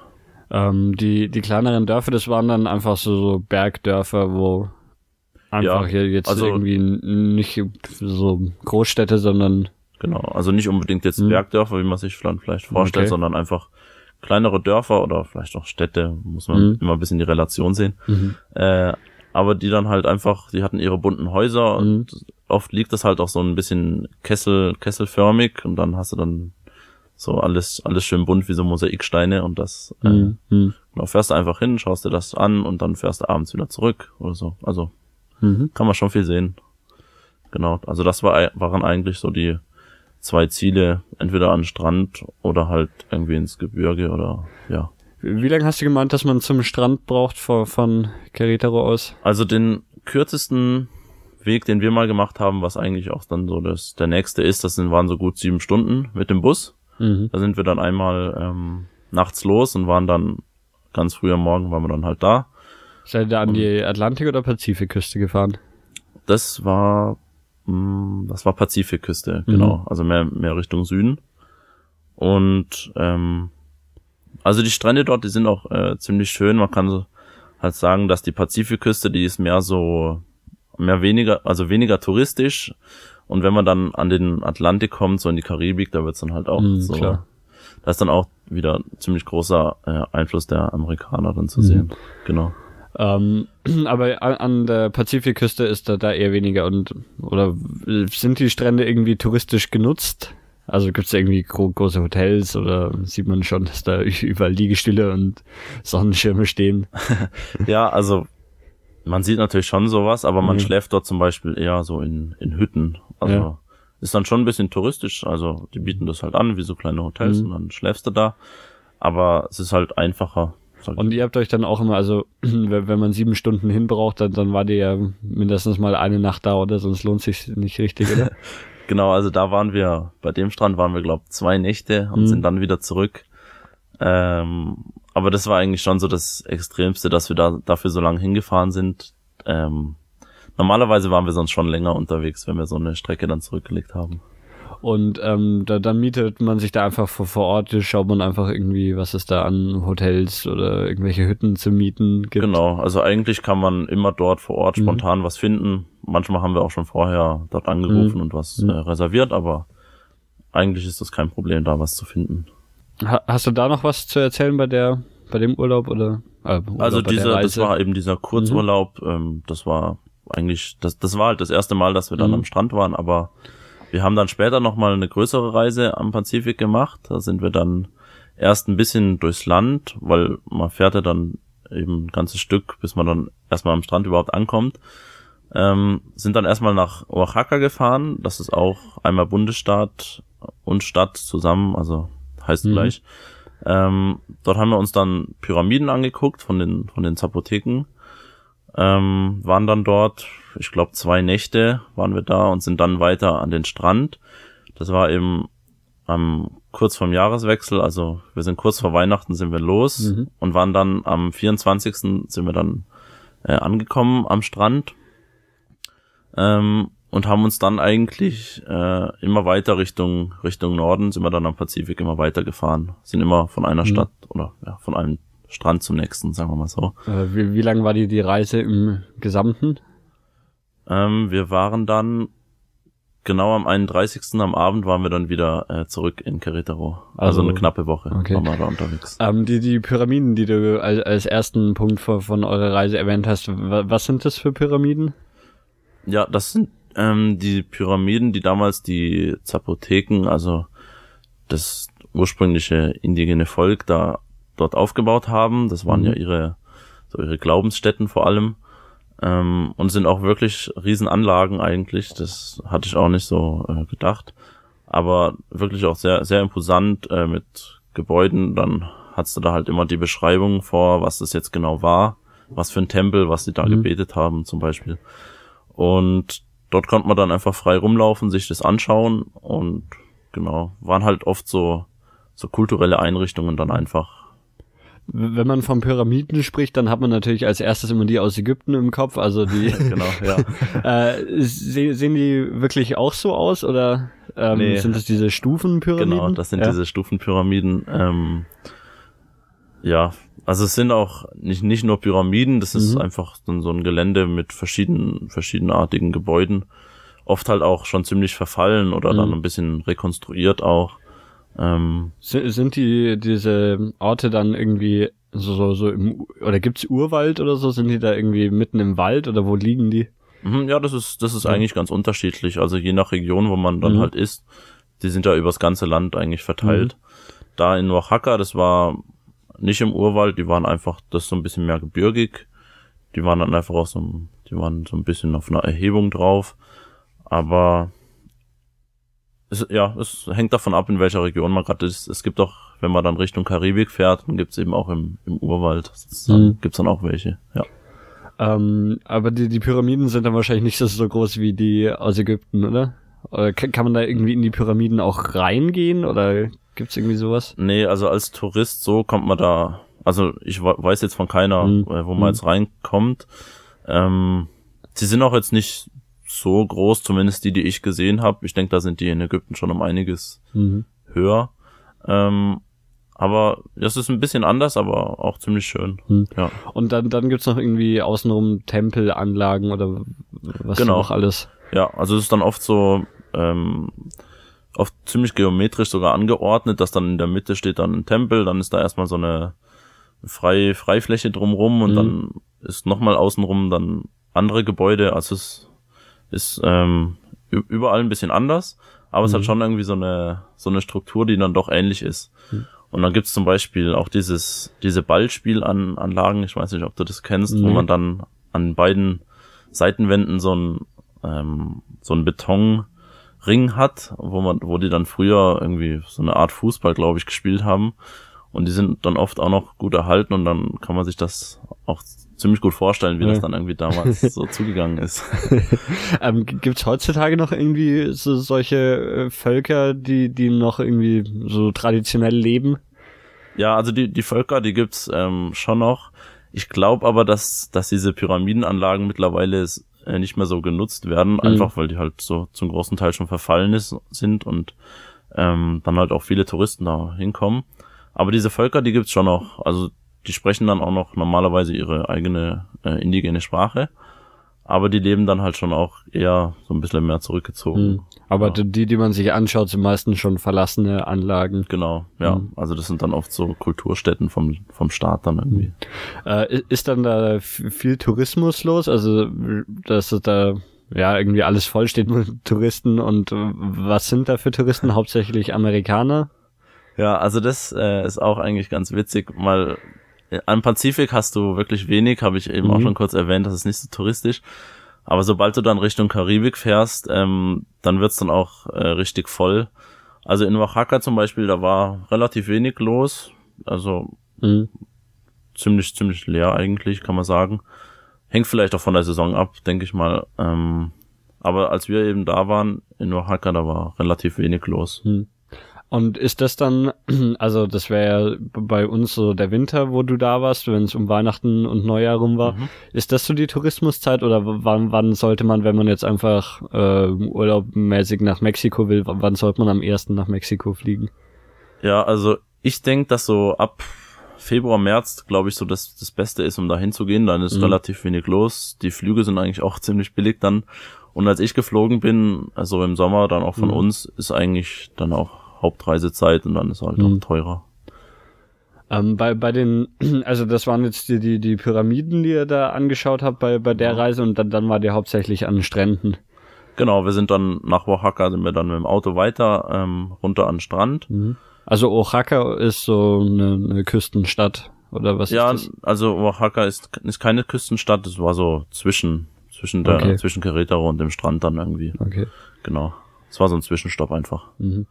Speaker 2: Ähm, die die kleineren Dörfer, das waren dann einfach so, so Bergdörfer, wo einfach
Speaker 3: Ja,
Speaker 2: hier jetzt
Speaker 3: also-
Speaker 2: irgendwie nicht so Großstädte, sondern
Speaker 3: Genau, also nicht unbedingt jetzt
Speaker 2: Mhm.
Speaker 3: Bergdörfer, wie man sich vielleicht vorstellt,
Speaker 2: Okay.
Speaker 3: sondern einfach kleinere Dörfer oder vielleicht auch Städte, muss man
Speaker 2: Mhm.
Speaker 3: immer ein bisschen die Relation sehen. Äh, aber die dann halt einfach, die hatten ihre bunten Häuser
Speaker 2: Mhm.
Speaker 3: und oft liegt das halt auch so ein bisschen Kessel, kesselförmig und dann hast du dann so alles, alles schön bunt wie so Mosaiksteine und das, äh,
Speaker 2: Mhm. Mhm.
Speaker 3: genau, fährst du einfach hin, schaust dir das an und dann fährst du abends wieder zurück oder so. Also
Speaker 2: Mhm.
Speaker 3: kann man schon viel sehen. Genau, also das war, waren eigentlich so die zwei Ziele, entweder an Strand oder halt irgendwie ins Gebirge oder ja.
Speaker 2: Wie lange hast du gemeint, dass man zum Strand braucht von, von Querétaro aus?
Speaker 3: Also den kürzesten Weg, den wir mal gemacht haben, was eigentlich auch dann so das, der nächste ist, das sind, waren so gut sieben Stunden mit dem Bus.
Speaker 2: Mhm.
Speaker 3: Da sind wir dann einmal ähm, nachts los und waren dann ganz früh am Morgen waren wir dann halt da.
Speaker 2: Seid ihr da an die Atlantik- oder Pazifikküste gefahren?
Speaker 3: Das war, mh, das war Pazifikküste, genau.
Speaker 2: Mhm.
Speaker 3: Also mehr, mehr Richtung Süden. Und ähm, also die Strände dort, die sind auch äh, ziemlich schön. Man kann so halt sagen, dass die Pazifikküste, die ist mehr so, mehr weniger, also weniger touristisch. Und wenn man dann an den Atlantik kommt, so in die Karibik, da wird's dann halt auch
Speaker 2: Mhm,
Speaker 3: so.
Speaker 2: klar.
Speaker 3: Da ist dann auch wieder ziemlich großer äh, Einfluss der Amerikaner dann zu
Speaker 2: Mhm.
Speaker 3: sehen. Genau.
Speaker 2: Ähm, aber an, der Pazifikküste ist da, da eher weniger und oder sind die Strände irgendwie touristisch genutzt? Also gibt's da irgendwie gro große Hotels oder sieht man schon, dass da überall Liegestühle und Sonnenschirme stehen?
Speaker 3: Ja, also man sieht natürlich schon sowas, aber man
Speaker 2: Mhm.
Speaker 3: schläft dort zum Beispiel eher so in, in Hütten. Also
Speaker 2: Ja.
Speaker 3: ist dann schon ein bisschen touristisch. Also die bieten das halt an, wie so kleine Hotels
Speaker 2: Mhm.
Speaker 3: und dann schläfst du da. Aber es ist halt einfacher.
Speaker 2: Und ihr habt euch dann auch immer, also wenn man sieben Stunden hin braucht, dann, dann war ihr ja mindestens mal eine Nacht da, oder? Sonst lohnt sich nicht richtig, oder?
Speaker 3: Genau, also da waren wir, bei dem Strand waren wir, glaube zwei Nächte und
Speaker 2: Mhm.
Speaker 3: sind dann wieder zurück. Ähm, aber das war eigentlich schon so das Extremste, dass wir da dafür so lange hingefahren sind. Ähm, normalerweise waren wir sonst schon länger unterwegs, wenn wir so eine Strecke dann zurückgelegt haben.
Speaker 2: Und ähm, da, dann mietet man sich da einfach vor, vor Ort, schaut man einfach irgendwie, was es da an Hotels oder irgendwelche Hütten zu mieten gibt.
Speaker 3: Genau, also eigentlich kann man immer dort vor Ort
Speaker 2: Mhm.
Speaker 3: spontan was finden. Manchmal haben wir auch schon vorher dort angerufen
Speaker 2: Mhm.
Speaker 3: und was
Speaker 2: Mhm.
Speaker 3: äh, reserviert, aber eigentlich ist das kein Problem, da was zu finden.
Speaker 2: Ha hast du da noch was zu erzählen bei der, bei dem Urlaub oder? Äh, Urlaub,
Speaker 3: Also dieser, das?
Speaker 2: Mhm.
Speaker 3: war eben dieser Kurzurlaub, ähm, das war eigentlich, das, das war halt das erste Mal, dass wir dann
Speaker 2: Mhm.
Speaker 3: am Strand waren, aber wir haben dann später nochmal eine größere Reise am Pazifik gemacht. Da sind wir dann erst ein bisschen durchs Land, weil man fährt ja dann eben ein ganzes Stück, bis man dann erstmal am Strand überhaupt ankommt. Ähm, sind dann erstmal nach Oaxaca gefahren. Das ist auch einmal Bundesstaat und Stadt zusammen, also heißt
Speaker 2: Mhm.
Speaker 3: gleich. Ähm, dort haben wir uns dann Pyramiden angeguckt von den, von den Zapoteken. Ähm, waren dann dort, ich glaube, zwei Nächte waren wir da und sind dann weiter an den Strand. Das war eben am kurz vorm Jahreswechsel, also wir sind kurz vor Weihnachten sind wir los
Speaker 2: Mhm.
Speaker 3: und waren dann am 24. sind wir dann äh, angekommen am Strand ähm, und haben uns dann eigentlich äh, immer weiter Richtung Richtung Norden sind wir dann am Pazifik immer weiter gefahren, sind immer von einer
Speaker 2: Mhm.
Speaker 3: Stadt oder ja, von einem Strand zum nächsten, sagen wir mal so.
Speaker 2: Äh, wie, wie lang war die, die Reise im Gesamten?
Speaker 3: Ähm, wir waren dann genau am 31. am Abend waren wir dann wieder äh, zurück in Querétaro. Also,
Speaker 2: Also-
Speaker 3: eine knappe Woche
Speaker 2: okay.
Speaker 3: waren wir da unterwegs.
Speaker 2: Ähm, die, die Pyramiden, die du als, als ersten Punkt von, von eurer Reise erwähnt hast, wa- was sind das für Pyramiden?
Speaker 3: Ja, das sind ähm, die Pyramiden, die damals die Zapoteken, also das ursprüngliche indigene Volk da dort aufgebaut haben. Das waren
Speaker 2: Mhm.
Speaker 3: ja ihre so ihre Glaubensstätten vor allem ähm, und sind auch wirklich Riesenanlagen eigentlich. Das hatte ich auch nicht so äh, gedacht, aber wirklich auch sehr sehr imposant äh, mit Gebäuden. Dann hattest du da halt immer die Beschreibung vor, was das jetzt genau war, was für ein Tempel, was sie da
Speaker 2: Mhm.
Speaker 3: gebetet haben zum Beispiel. Und dort konnte man dann einfach frei rumlaufen, sich das anschauen und genau, waren halt oft so, so kulturelle Einrichtungen dann einfach.
Speaker 2: Wenn man von Pyramiden spricht, dann hat man natürlich als erstes immer die aus Ägypten im Kopf, also die,
Speaker 3: Genau, ja.
Speaker 2: äh, se sehen die wirklich auch so aus oder ähm,
Speaker 3: Nee.
Speaker 2: sind das diese Stufenpyramiden?
Speaker 3: Genau, das sind
Speaker 2: ja.
Speaker 3: diese Stufenpyramiden. Ähm, ja, also es sind auch nicht, nicht nur Pyramiden, das ist
Speaker 2: Mhm.
Speaker 3: einfach dann so ein Gelände mit verschiedenen, verschiedenartigen Gebäuden. Oft halt auch schon ziemlich verfallen oder dann
Speaker 2: Mhm.
Speaker 3: ein bisschen rekonstruiert auch. Ähm,
Speaker 2: Si- Sind die diese Orte dann irgendwie so so, so im oder gibt's Urwald oder so? Sind die da irgendwie mitten im Wald oder wo liegen die?
Speaker 3: Mhm, Ja, das ist, das ist
Speaker 2: Ja.
Speaker 3: eigentlich ganz unterschiedlich. Also je nach Region, wo man dann
Speaker 2: Mhm.
Speaker 3: halt ist, die sind ja übers ganze Land eigentlich verteilt. Da in Oaxaca, das war nicht im Urwald, die waren einfach, das ist so ein bisschen mehr gebirgig. Die waren dann einfach auch so, die waren so ein bisschen auf einer Erhebung drauf. Aber es, ja, es hängt davon ab, in welcher Region man gerade ist. Es gibt auch, wenn man dann Richtung Karibik fährt, dann gibt's eben auch im, im Urwald,
Speaker 2: Mhm.
Speaker 3: gibt's dann auch welche, ja.
Speaker 2: Ähm, aber die, die Pyramiden sind dann wahrscheinlich nicht so, so groß wie die aus Ägypten, oder? Oder kann, kann man da irgendwie in die Pyramiden auch reingehen oder gibt's irgendwie sowas?
Speaker 3: Nee, also als Tourist so kommt man da, also ich weiß jetzt von keiner,
Speaker 2: Mhm.
Speaker 3: äh, wo man
Speaker 2: Mhm.
Speaker 3: jetzt reinkommt. Ähm, sie sind auch jetzt nicht so groß, zumindest die, die ich gesehen habe. Ich denke, da sind die in Ägypten schon um einiges
Speaker 2: Mhm.
Speaker 3: höher. Ähm, aber das ist ein bisschen anders, aber auch ziemlich schön.
Speaker 2: Mhm.
Speaker 3: Ja.
Speaker 2: Und dann, dann gibt's noch irgendwie außenrum Tempelanlagen oder was
Speaker 3: Genau.
Speaker 2: noch alles.
Speaker 3: Ja, also es ist dann oft so, ähm, oft ziemlich geometrisch sogar angeordnet, dass dann in der Mitte steht dann ein Tempel, dann ist da erstmal so eine freie Freifläche drumrum und
Speaker 2: Mhm.
Speaker 3: dann ist nochmal außenrum dann andere Gebäude, also es ist ähm, überall ein bisschen anders, aber es
Speaker 2: Mhm.
Speaker 3: hat schon irgendwie so eine so eine Struktur, die dann doch ähnlich ist. Und dann gibt's zum Beispiel auch dieses diese Ballspielanlagen, ich weiß nicht, ob du das kennst, wo
Speaker 2: Nee.
Speaker 3: man dann an beiden Seitenwänden so ein ähm, so ein Betonring hat, wo man, wo die dann früher irgendwie so eine Art Fußball, glaube ich, gespielt haben. Und die sind dann oft auch noch gut erhalten und dann kann man sich das auch ziemlich gut vorstellen, wie
Speaker 2: Ja.
Speaker 3: das dann irgendwie damals so zugegangen ist.
Speaker 2: Ähm, g- gibt's heutzutage noch irgendwie so, solche äh, Völker, die, die noch irgendwie so traditionell leben?
Speaker 3: Ja, also die, die Völker, die gibt's ähm, schon noch. Ich glaube aber, dass, dass diese Pyramidenanlagen mittlerweile äh, nicht mehr so genutzt werden, einfach weil die halt so zum großen Teil schon verfallen ist, sind und ähm, dann halt auch viele Touristen da hinkommen. Aber diese Völker, die gibt's schon noch. Also die sprechen dann auch noch normalerweise ihre eigene äh, indigene Sprache. Aber die leben dann halt schon auch eher so ein bisschen mehr zurückgezogen.
Speaker 2: Mhm. Aber
Speaker 3: Ja.
Speaker 2: die, die man sich anschaut, sind meistens schon verlassene Anlagen.
Speaker 3: Genau, ja.
Speaker 2: Mhm.
Speaker 3: Also das sind dann oft so Kulturstätten vom, vom Staat dann irgendwie.
Speaker 2: Äh, i- ist dann da viel Tourismus los? Also, dass da ja irgendwie alles vollsteht mit Touristen und äh, was sind da für Touristen? Hauptsächlich Amerikaner?
Speaker 3: Ja, also das äh, ist auch eigentlich ganz witzig, weil äh, am Pazifik hast du wirklich wenig, habe ich eben auch
Speaker 2: Mhm.
Speaker 3: schon kurz erwähnt, das ist nicht so touristisch. Aber sobald du dann Richtung Karibik fährst, ähm, dann wird's dann auch äh, richtig voll. Also in Oaxaca zum Beispiel, da war relativ wenig los, also
Speaker 2: Mhm.
Speaker 3: ziemlich, ziemlich leer eigentlich, kann man sagen. Hängt vielleicht auch von der Saison ab, denke ich mal. Ähm, aber als wir eben da waren in Oaxaca, da war relativ wenig los.
Speaker 2: Und ist das dann, also das wäre ja bei uns so der Winter, wo du da warst, wenn es um Weihnachten und Neujahr rum war.
Speaker 3: Mhm.
Speaker 2: Ist das so die Tourismuszeit oder wann, wann sollte man, wenn man jetzt einfach äh, urlaubmäßig nach Mexiko will, wann sollte man am ersten nach Mexiko fliegen?
Speaker 3: Ja, also ich denke, dass so ab Februar, März, glaube ich, so das, das Beste ist, um da hinzugehen. Dann ist
Speaker 2: Mhm.
Speaker 3: relativ wenig los. Die Flüge sind eigentlich auch ziemlich billig dann. Und als ich geflogen bin, also im Sommer dann auch von
Speaker 2: Mhm.
Speaker 3: uns, ist eigentlich dann auch Hauptreisezeit und dann ist halt
Speaker 2: Mhm.
Speaker 3: auch teurer.
Speaker 2: Ähm, bei, bei den, also das waren jetzt die, die, die Pyramiden, die ihr da angeschaut habt bei, bei der
Speaker 3: Ja.
Speaker 2: Reise und dann, dann war die hauptsächlich an Stränden.
Speaker 3: Genau, wir sind dann nach Oaxaca, sind wir dann mit dem Auto weiter, ähm, runter an den Strand.
Speaker 2: Also Oaxaca ist so eine, eine Küstenstadt oder was
Speaker 3: ja,
Speaker 2: ist das?
Speaker 3: also Oaxaca ist, ist keine Küstenstadt, es war so zwischen, zwischen der,
Speaker 2: Okay.
Speaker 3: zwischen Querétaro und dem Strand dann irgendwie.
Speaker 2: Okay.
Speaker 3: Genau. Es war so ein Zwischenstopp einfach.
Speaker 2: Mhm.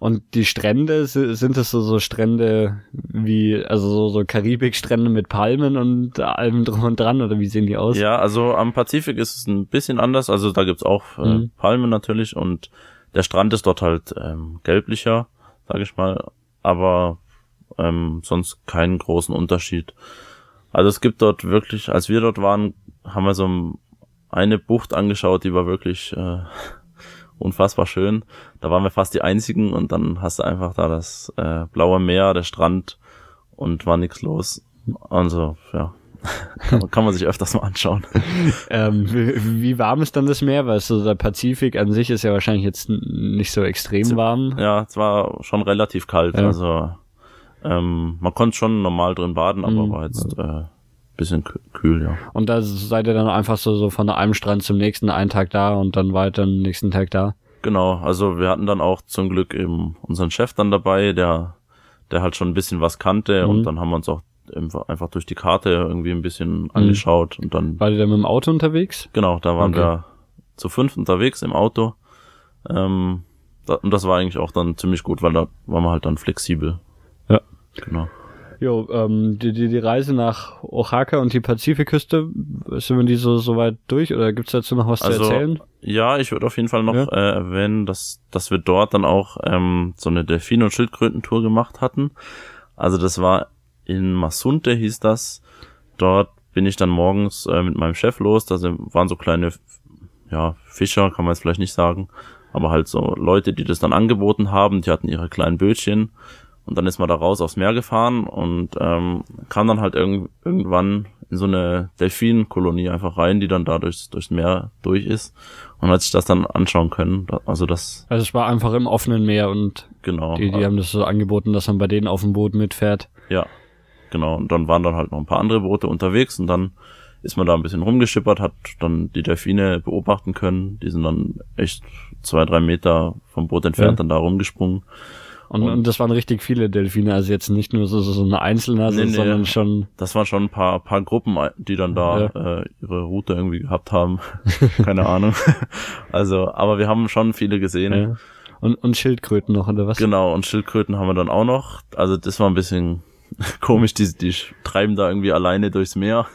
Speaker 2: Und die Strände, si- sind es so, so Strände wie, also so, so Karibikstrände mit Palmen und allem drum und dran oder wie sehen die aus?
Speaker 3: Ja, also am Pazifik ist es ein bisschen anders. Also da gibt's auch äh,
Speaker 2: Mhm.
Speaker 3: Palmen natürlich und der Strand ist dort halt ähm, gelblicher, sage ich mal. Aber ähm, sonst keinen großen Unterschied. Also es gibt dort wirklich, als wir dort waren, haben wir so eine Bucht angeschaut, die war wirklich äh, unfassbar schön. Da waren wir fast die einzigen und dann hast du einfach da das äh, blaue Meer, der Strand und war nichts los. Also ja, kann, man- sich öfters mal anschauen.
Speaker 2: Ähm, wie, wie warm ist dann das Meer? Weil so der Pazifik an sich ist ja wahrscheinlich jetzt nicht so extrem warm.
Speaker 3: Ja, es war schon relativ kalt.
Speaker 2: Ja.
Speaker 3: Also ähm, man konnte schon normal drin baden, aber
Speaker 2: Mhm.
Speaker 3: war jetzt äh, bisschen kü- kühl, ja.
Speaker 2: Und da seid ihr dann einfach so, so von einem Strand zum nächsten, einen Tag da und dann weiter den nächsten Tag da.
Speaker 3: Genau, also wir hatten dann auch zum Glück eben unseren Chef dann dabei, der, der halt schon ein bisschen was kannte
Speaker 2: Mhm.
Speaker 3: und dann haben wir uns auch einfach durch die Karte irgendwie ein bisschen angeschaut und dann,
Speaker 2: Wart ihr dann mit dem Auto unterwegs?
Speaker 3: genau, da waren
Speaker 2: Okay.
Speaker 3: wir zu fünf unterwegs im Auto. Ähm, da, und das war eigentlich auch dann ziemlich gut, weil da waren wir halt dann flexibel.
Speaker 2: Ja.
Speaker 3: Genau.
Speaker 2: Jo, ähm, die, die, die Reise nach Oaxaca und die Pazifikküste, sind wir die so, so weit durch oder gibt's dazu noch was
Speaker 3: Also,
Speaker 2: zu erzählen?
Speaker 3: Ja, ich würde auf jeden Fall noch
Speaker 2: Ja.
Speaker 3: äh, erwähnen, dass, dass wir dort dann auch ähm, so eine Delfin- und Schildkrötentour gemacht hatten. Also das war in Masunte hieß das. Dort bin ich dann morgens äh, mit meinem Chef los. Da waren so kleine, ja, Fischer, kann man jetzt vielleicht nicht sagen, aber halt so Leute, die das dann angeboten haben. Die hatten ihre kleinen Bötchen und dann ist man da raus aufs Meer gefahren und ähm, kam dann halt irg irgendwann in so eine Delfinkolonie einfach rein, die dann da durchs, durchs Meer durch ist und hat sich das dann anschauen können. Also das.
Speaker 2: Also es war einfach im offenen Meer und
Speaker 3: genau.
Speaker 2: die, die haben das so angeboten, dass man bei denen auf dem Boot mitfährt.
Speaker 3: Ja, genau. Und dann waren dann halt noch ein paar andere Boote unterwegs und dann ist man da ein bisschen rumgeschippert, hat dann die Delfine beobachten können. Die sind dann echt zwei, drei Meter vom Boot entfernt ja. dann da rumgesprungen.
Speaker 2: Und, und, und, das waren richtig viele Delfine, also jetzt nicht nur so, so eine Einzelnase, nee, nee, sondern schon.
Speaker 3: Das waren schon ein paar, paar Gruppen, die dann da ja. äh, ihre Route irgendwie gehabt haben. Keine Ahnung. Also, aber wir haben schon viele gesehen. Ja.
Speaker 2: Und, und Schildkröten noch, oder was?
Speaker 3: Genau, und Schildkröten haben wir dann auch noch. Also das war ein bisschen komisch, die, die treiben da irgendwie alleine durchs Meer.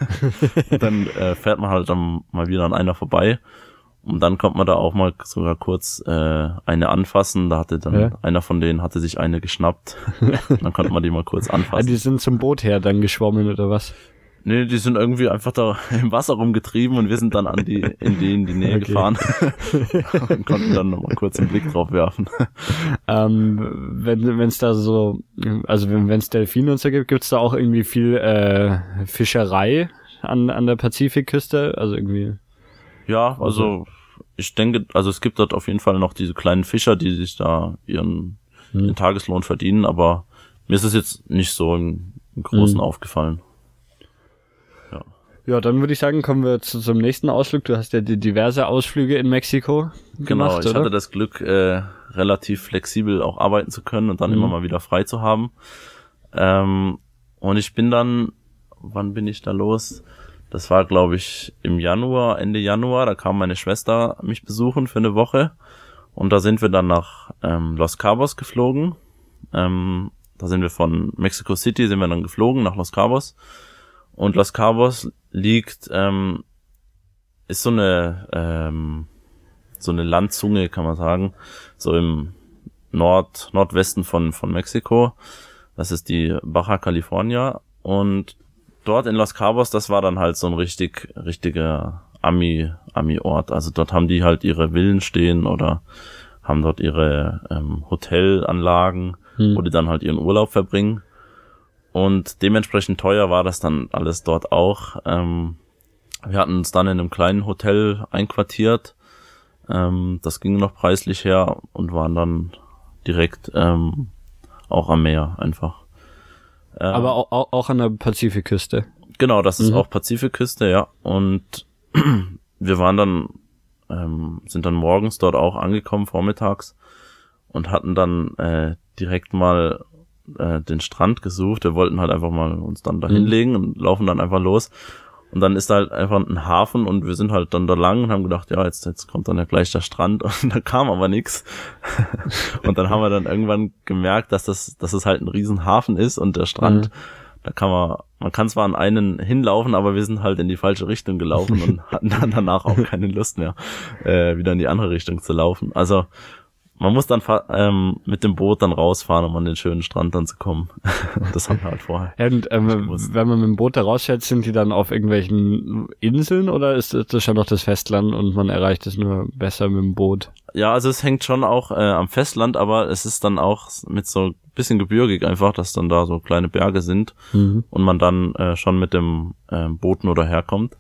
Speaker 3: dann äh, fährt man halt dann mal wieder an einer vorbei. Und dann kommt man da auch mal sogar kurz äh, eine anfassen. Da hatte dann ja. einer von denen hatte sich eine geschnappt. dann konnte man die mal kurz anfassen. Also
Speaker 2: die sind zum Boot her dann geschwommen oder was?
Speaker 3: Nee, die sind irgendwie einfach da im Wasser rumgetrieben und wir sind dann an die, in die, in die Nähe okay. gefahren und konnten dann nochmal kurz einen Blick drauf werfen.
Speaker 2: Ähm, wenn es da so, also wenn es Delfine und so gibt, gibt's da auch irgendwie viel äh, Fischerei an, an der Pazifikküste? Also irgendwie.
Speaker 3: Ja, also ich denke, also es gibt dort auf jeden Fall noch diese kleinen Fischer, die sich da ihren, hm. ihren Tageslohn verdienen, aber mir ist es jetzt nicht so im, im Großen hm. aufgefallen.
Speaker 2: Ja. Ja, dann würde ich sagen, kommen wir zu, zum nächsten Ausflug. Du hast ja die diverse Ausflüge in Mexiko
Speaker 3: genau, gemacht, Genau, ich oder? hatte das Glück, äh, relativ flexibel auch arbeiten zu können und dann mhm. immer mal wieder frei zu haben. Ähm, und ich bin dann, wann bin ich da los? Das war, glaube ich, im Januar, Ende Januar, da kam meine Schwester mich besuchen für eine Woche. Und da sind wir dann nach ähm, Los Cabos geflogen. Ähm, da sind wir von Mexico City, sind wir dann geflogen nach Los Cabos. Und Los Cabos liegt, ähm, ist so eine, ähm, so eine Landzunge, kann man sagen, so im Nord, Nordwesten von, von Mexiko. Das ist die Baja California. Und dort in Los Cabos, das war dann halt so ein richtig, richtiger Ami, Ami-Ort. Also dort haben die halt ihre Villen stehen oder haben dort ihre ähm, Hotelanlagen, hm. wo die dann halt ihren Urlaub verbringen. Und dementsprechend teuer war das dann alles dort auch. Ähm, wir hatten uns dann in einem kleinen Hotel einquartiert. Ähm, das ging noch preislich her und waren dann direkt ähm, auch am Meer einfach.
Speaker 2: Ähm, Aber auch, auch, auch an der Pazifikküste.
Speaker 3: Genau, das ist mhm. auch Pazifikküste, ja. Und wir waren dann, ähm, sind dann morgens dort auch angekommen, vormittags, und hatten dann äh, direkt mal äh, den Strand gesucht. Wir wollten halt einfach mal uns dann da mhm. hinlegen mhm. und laufen dann einfach los. Und dann ist da halt einfach ein Hafen und wir sind halt dann da lang und haben gedacht, ja, jetzt, jetzt kommt dann ja gleich der Strand und da kam aber nichts. und dann haben wir dann irgendwann gemerkt, dass das, dass es halt ein Riesenhafen ist und der Strand, mhm. da kann man, man kann zwar an einen hinlaufen, aber wir sind halt in die falsche Richtung gelaufen und hatten dann danach auch keine Lust mehr, äh, wieder in die andere Richtung zu laufen. Also man muss dann ähm, mit dem Boot dann rausfahren, um an den schönen Strand dann zu kommen. das haben wir halt vorher.
Speaker 2: Und ähm, wenn man mit dem Boot da rausfährt, sind die dann auf irgendwelchen Inseln oder ist das schon noch das Festland und man erreicht es nur besser mit dem Boot?
Speaker 3: Ja, also es hängt schon auch äh, am Festland, aber es ist dann auch mit so bisschen gebirgig einfach, dass dann da so kleine Berge sind mhm. und man dann äh, schon mit dem äh, Boot nur daherkommt.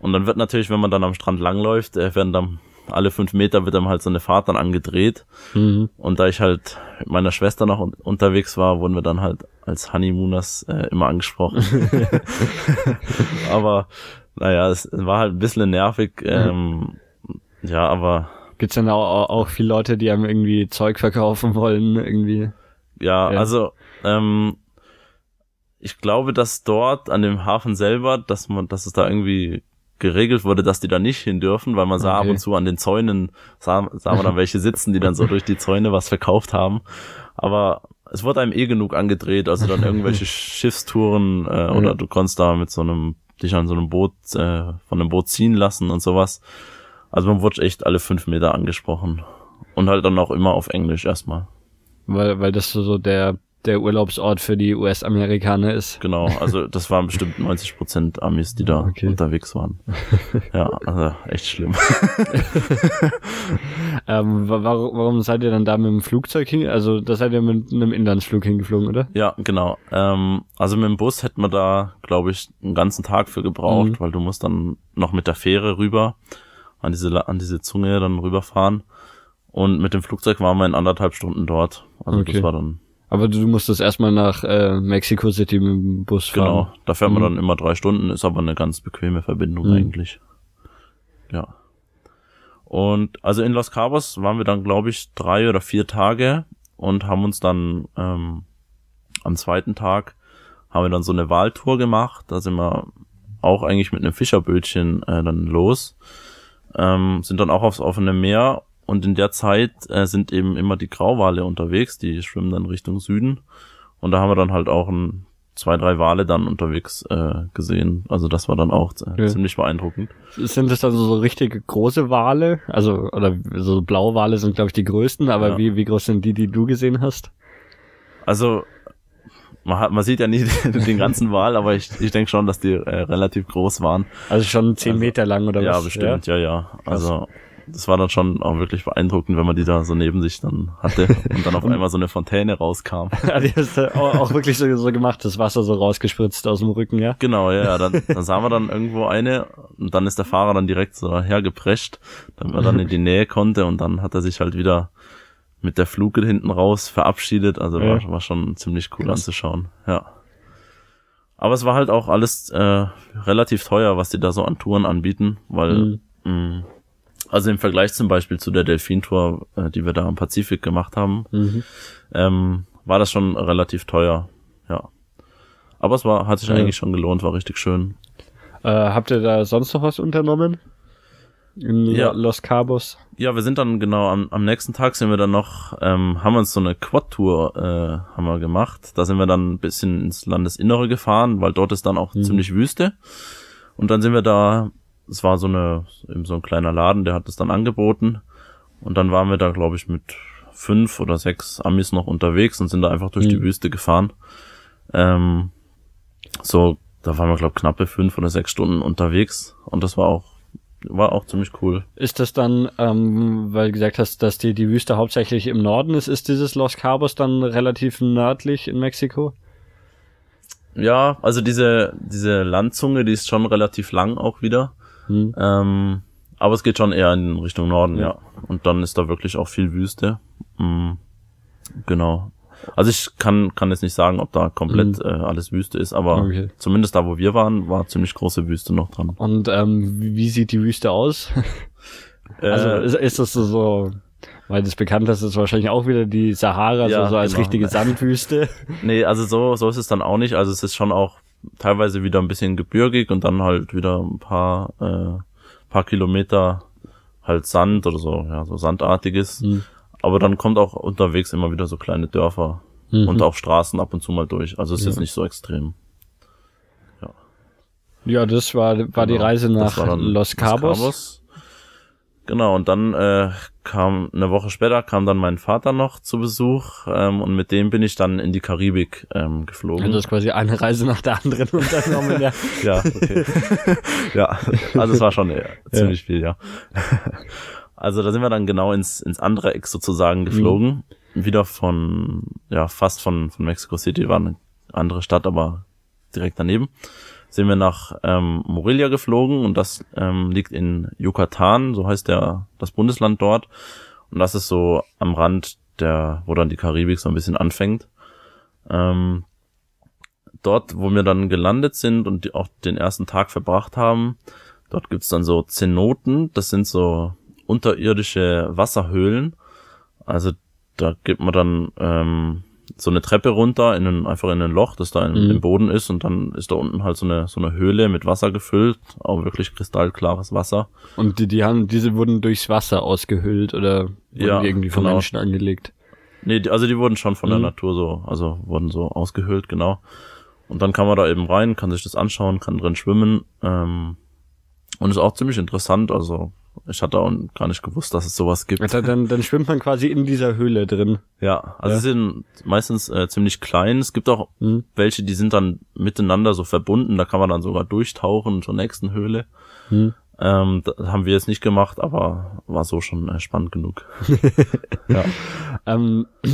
Speaker 3: Und dann wird natürlich, wenn man dann am Strand langläuft, äh, werden dann alle fünf Meter wird dann halt so eine Fahrt dann angedreht. Mhm. Und da ich halt mit meiner Schwester noch unterwegs war, wurden wir dann halt als Honeymooners äh, immer angesprochen. aber naja, es war halt ein bisschen nervig. Ähm, ja, aber.
Speaker 2: Gibt's dann auch, auch viele Leute, die einem irgendwie Zeug verkaufen wollen, irgendwie?
Speaker 3: Ja, ja. also ähm, ich glaube, dass dort an dem Hafen selber, dass man, dass es da irgendwie geregelt wurde, dass die da nicht hin dürfen, weil man sah okay. ab und zu an den Zäunen, sah, sah man dann welche sitzen, die dann so durch die Zäune was verkauft haben. Aber es wurde einem eh genug angedreht, also dann irgendwelche Schiffstouren äh, oder du konntest da mit so einem, dich an so einem Boot, äh, von einem Boot ziehen lassen und sowas. Also man wurde echt alle fünf Meter angesprochen. Und halt dann auch immer auf Englisch erstmal.
Speaker 2: Weil, weil das so der der Urlaubsort für die US-Amerikaner ist.
Speaker 3: Genau, also das waren bestimmt 90 Prozent Amis, die da
Speaker 2: Okay.
Speaker 3: unterwegs waren. Ja, also echt schlimm.
Speaker 2: Ähm, wa- warum, warum seid ihr dann da mit dem Flugzeug hin? Also da seid ihr mit einem Inlandsflug hingeflogen, oder?
Speaker 3: Ja, genau. Ähm, also mit dem Bus hätten wir da, glaube ich, einen ganzen Tag für gebraucht,
Speaker 2: Mhm.
Speaker 3: weil du musst dann noch mit der Fähre rüber an diese an diese Zunge dann rüberfahren. Und mit dem Flugzeug waren wir in anderthalb Stunden dort. Also
Speaker 2: Okay.
Speaker 3: das war dann
Speaker 2: Aber du musstest erstmal nach äh, Mexico City mit dem Bus fahren.
Speaker 3: genau. Da fährt man
Speaker 2: Mhm.
Speaker 3: dann immer drei Stunden, ist aber eine ganz bequeme Verbindung
Speaker 2: Mhm.
Speaker 3: eigentlich. Ja. Und also in Los Cabos waren wir dann, glaube ich, drei oder vier Tage und haben uns dann ähm, am zweiten Tag haben wir dann so eine Wahltour gemacht. Da sind wir auch eigentlich mit einem Fischerbötchen äh, dann los. Ähm, sind dann auch aufs offene Meer und in der Zeit äh, sind eben immer die Grauwale unterwegs, die schwimmen dann Richtung Süden. Und da haben wir dann halt auch ein, zwei, drei Wale dann unterwegs äh, gesehen. Also das war dann auch äh,
Speaker 2: Ja.
Speaker 3: ziemlich beeindruckend.
Speaker 2: Sind das dann so, so richtig große Wale? Also, oder so Blauwale sind, glaube ich, die größten, aber
Speaker 3: Ja.
Speaker 2: wie, wie groß sind die, die du gesehen hast?
Speaker 3: Also man, hat, man sieht ja nicht den ganzen Wal, aber ich, ich denke schon, dass die äh, relativ groß waren.
Speaker 2: Also schon zehn
Speaker 3: Also,
Speaker 2: Meter lang oder
Speaker 3: ja,
Speaker 2: was?
Speaker 3: bestimmt, ja, ja. Also das war dann schon auch wirklich beeindruckend, wenn man die da so neben sich dann hatte und dann auf einmal so eine Fontäne rauskam.
Speaker 2: Ja, die hast du auch, wirklich so, so gemacht, das Wasser so rausgespritzt aus dem Rücken, ja?
Speaker 3: Genau, ja, ja. Dann, dann sahen wir dann irgendwo eine und dann ist der Fahrer dann direkt so hergeprescht, damit man dann in die Nähe konnte und dann hat er sich halt wieder mit der Fluke hinten raus verabschiedet. Also
Speaker 2: Ja.
Speaker 3: war, war schon ziemlich cool
Speaker 2: Krass.
Speaker 3: anzuschauen, ja. Aber es war halt auch alles äh, relativ teuer, was die da so an Touren anbieten, weil mh, also im Vergleich zum Beispiel zu der Delfin-Tour, äh, die wir da am Pazifik gemacht haben,
Speaker 2: Mhm.
Speaker 3: ähm, war das schon relativ teuer, ja. Aber es war, hat sich
Speaker 2: Ja.
Speaker 3: eigentlich schon gelohnt, war richtig schön.
Speaker 2: Äh, habt ihr da sonst noch was unternommen? In
Speaker 3: Ja.
Speaker 2: Los Cabos?
Speaker 3: Ja, wir sind dann genau am, am nächsten Tag sind wir dann noch, ähm, haben uns so eine Quad-Tour äh, haben wir gemacht. Da sind wir dann ein bisschen ins Landesinnere gefahren, weil dort ist dann auch
Speaker 2: Mhm.
Speaker 3: ziemlich Wüste. Und dann sind wir da, es war so eine, eben so ein kleiner Laden, der hat es dann angeboten. Und dann waren wir da, glaube ich, mit fünf oder sechs Amis noch unterwegs und sind da einfach durch die
Speaker 2: Mhm.
Speaker 3: Wüste gefahren. Ähm, so, da waren wir, glaube knappe fünf oder sechs Stunden unterwegs. Und das war auch, war auch ziemlich cool.
Speaker 2: Ist das dann, ähm, weil du gesagt hast, dass die, die Wüste hauptsächlich im Norden ist, ist dieses Los Cabos dann relativ nördlich in Mexiko?
Speaker 3: Ja, also diese, diese Landzunge, die ist schon relativ lang auch wieder.
Speaker 2: Hm.
Speaker 3: Ähm, aber es geht schon eher in Richtung Norden,
Speaker 2: Ja.
Speaker 3: ja. Und dann ist da wirklich auch viel Wüste. Mm, genau. Also ich kann, kann jetzt nicht sagen, ob da komplett äh, alles Wüste ist, aber
Speaker 2: Mhm. Okay.
Speaker 3: zumindest da, wo wir waren, war ziemlich große Wüste noch dran.
Speaker 2: Und ähm, wie sieht die Wüste aus? Also
Speaker 3: Äh,
Speaker 2: ist, ist das so, weil das bekannt ist, ist wahrscheinlich auch wieder die Sahara,
Speaker 3: Ja,
Speaker 2: so, so als
Speaker 3: genau.
Speaker 2: richtige Sandwüste.
Speaker 3: Nee, also so, so ist es dann auch nicht. Also es ist schon auch teilweise wieder ein bisschen gebirgig und dann halt wieder ein paar, äh, paar Kilometer halt Sand oder so, ja, so Sandartiges.
Speaker 2: Hm.
Speaker 3: Aber dann kommt auch unterwegs immer wieder so kleine Dörfer
Speaker 2: Mhm.
Speaker 3: und auch Straßen ab und zu mal durch. Also es ist
Speaker 2: Ja.
Speaker 3: jetzt nicht so extrem.
Speaker 2: Ja, das war, war die
Speaker 3: Genau.
Speaker 2: Reise
Speaker 3: Das
Speaker 2: nach
Speaker 3: war dann
Speaker 2: Los Cabos.
Speaker 3: Genau, und dann äh, kam eine Woche später kam dann mein Vater noch zu Besuch ähm, und mit dem bin ich dann in die Karibik ähm, geflogen.
Speaker 2: Und das ist quasi eine Reise nach der anderen unternommen, ja.
Speaker 3: Ja, okay. ja, also es war schon äh, ziemlich viel, ja. Also da sind wir dann genau ins, ins andere Eck sozusagen geflogen. Wieder von, ja, fast von, von Mexico City, war eine andere Stadt, aber direkt daneben. Sind wir nach ähm, Morelia geflogen und das ähm, liegt in Yucatan, so heißt der das Bundesland dort. Und das ist so am Rand der, wo dann die Karibik so ein bisschen anfängt. Ähm, dort, wo wir dann gelandet sind und die auch den ersten Tag verbracht haben, dort gibt's dann so Zenoten, das sind so unterirdische Wasserhöhlen. Also da gibt man dann ähm, so eine Treppe runter in ein, einfach in ein Loch, das da im,
Speaker 2: Mhm.
Speaker 3: im Boden ist und dann ist da unten halt so eine so eine Höhle mit Wasser gefüllt, auch wirklich kristallklares Wasser.
Speaker 2: Und die, die haben, diese wurden durchs Wasser ausgehöhlt oder wurden
Speaker 3: Ja,
Speaker 2: irgendwie von
Speaker 3: genau.
Speaker 2: Menschen angelegt.
Speaker 3: Nee, die, also die wurden schon von
Speaker 2: Mhm.
Speaker 3: der Natur so, also wurden so ausgehöhlt, genau. Und dann kann man da eben rein, kann sich das anschauen, kann drin schwimmen. Ähm, und ist auch ziemlich interessant. Also ich hatte auch gar nicht gewusst, dass es sowas gibt.
Speaker 2: Also dann, dann schwimmt man quasi in dieser Höhle drin.
Speaker 3: Ja, also
Speaker 2: Ja.
Speaker 3: sie sind meistens äh, ziemlich klein. Es gibt auch
Speaker 2: Mhm.
Speaker 3: welche, die sind dann miteinander so verbunden. Da kann man dann sogar durchtauchen zur nächsten Höhle.
Speaker 2: Mhm.
Speaker 3: Ähm, das haben wir jetzt nicht gemacht, aber war so schon äh, spannend genug. ja.
Speaker 2: Ähm, äh,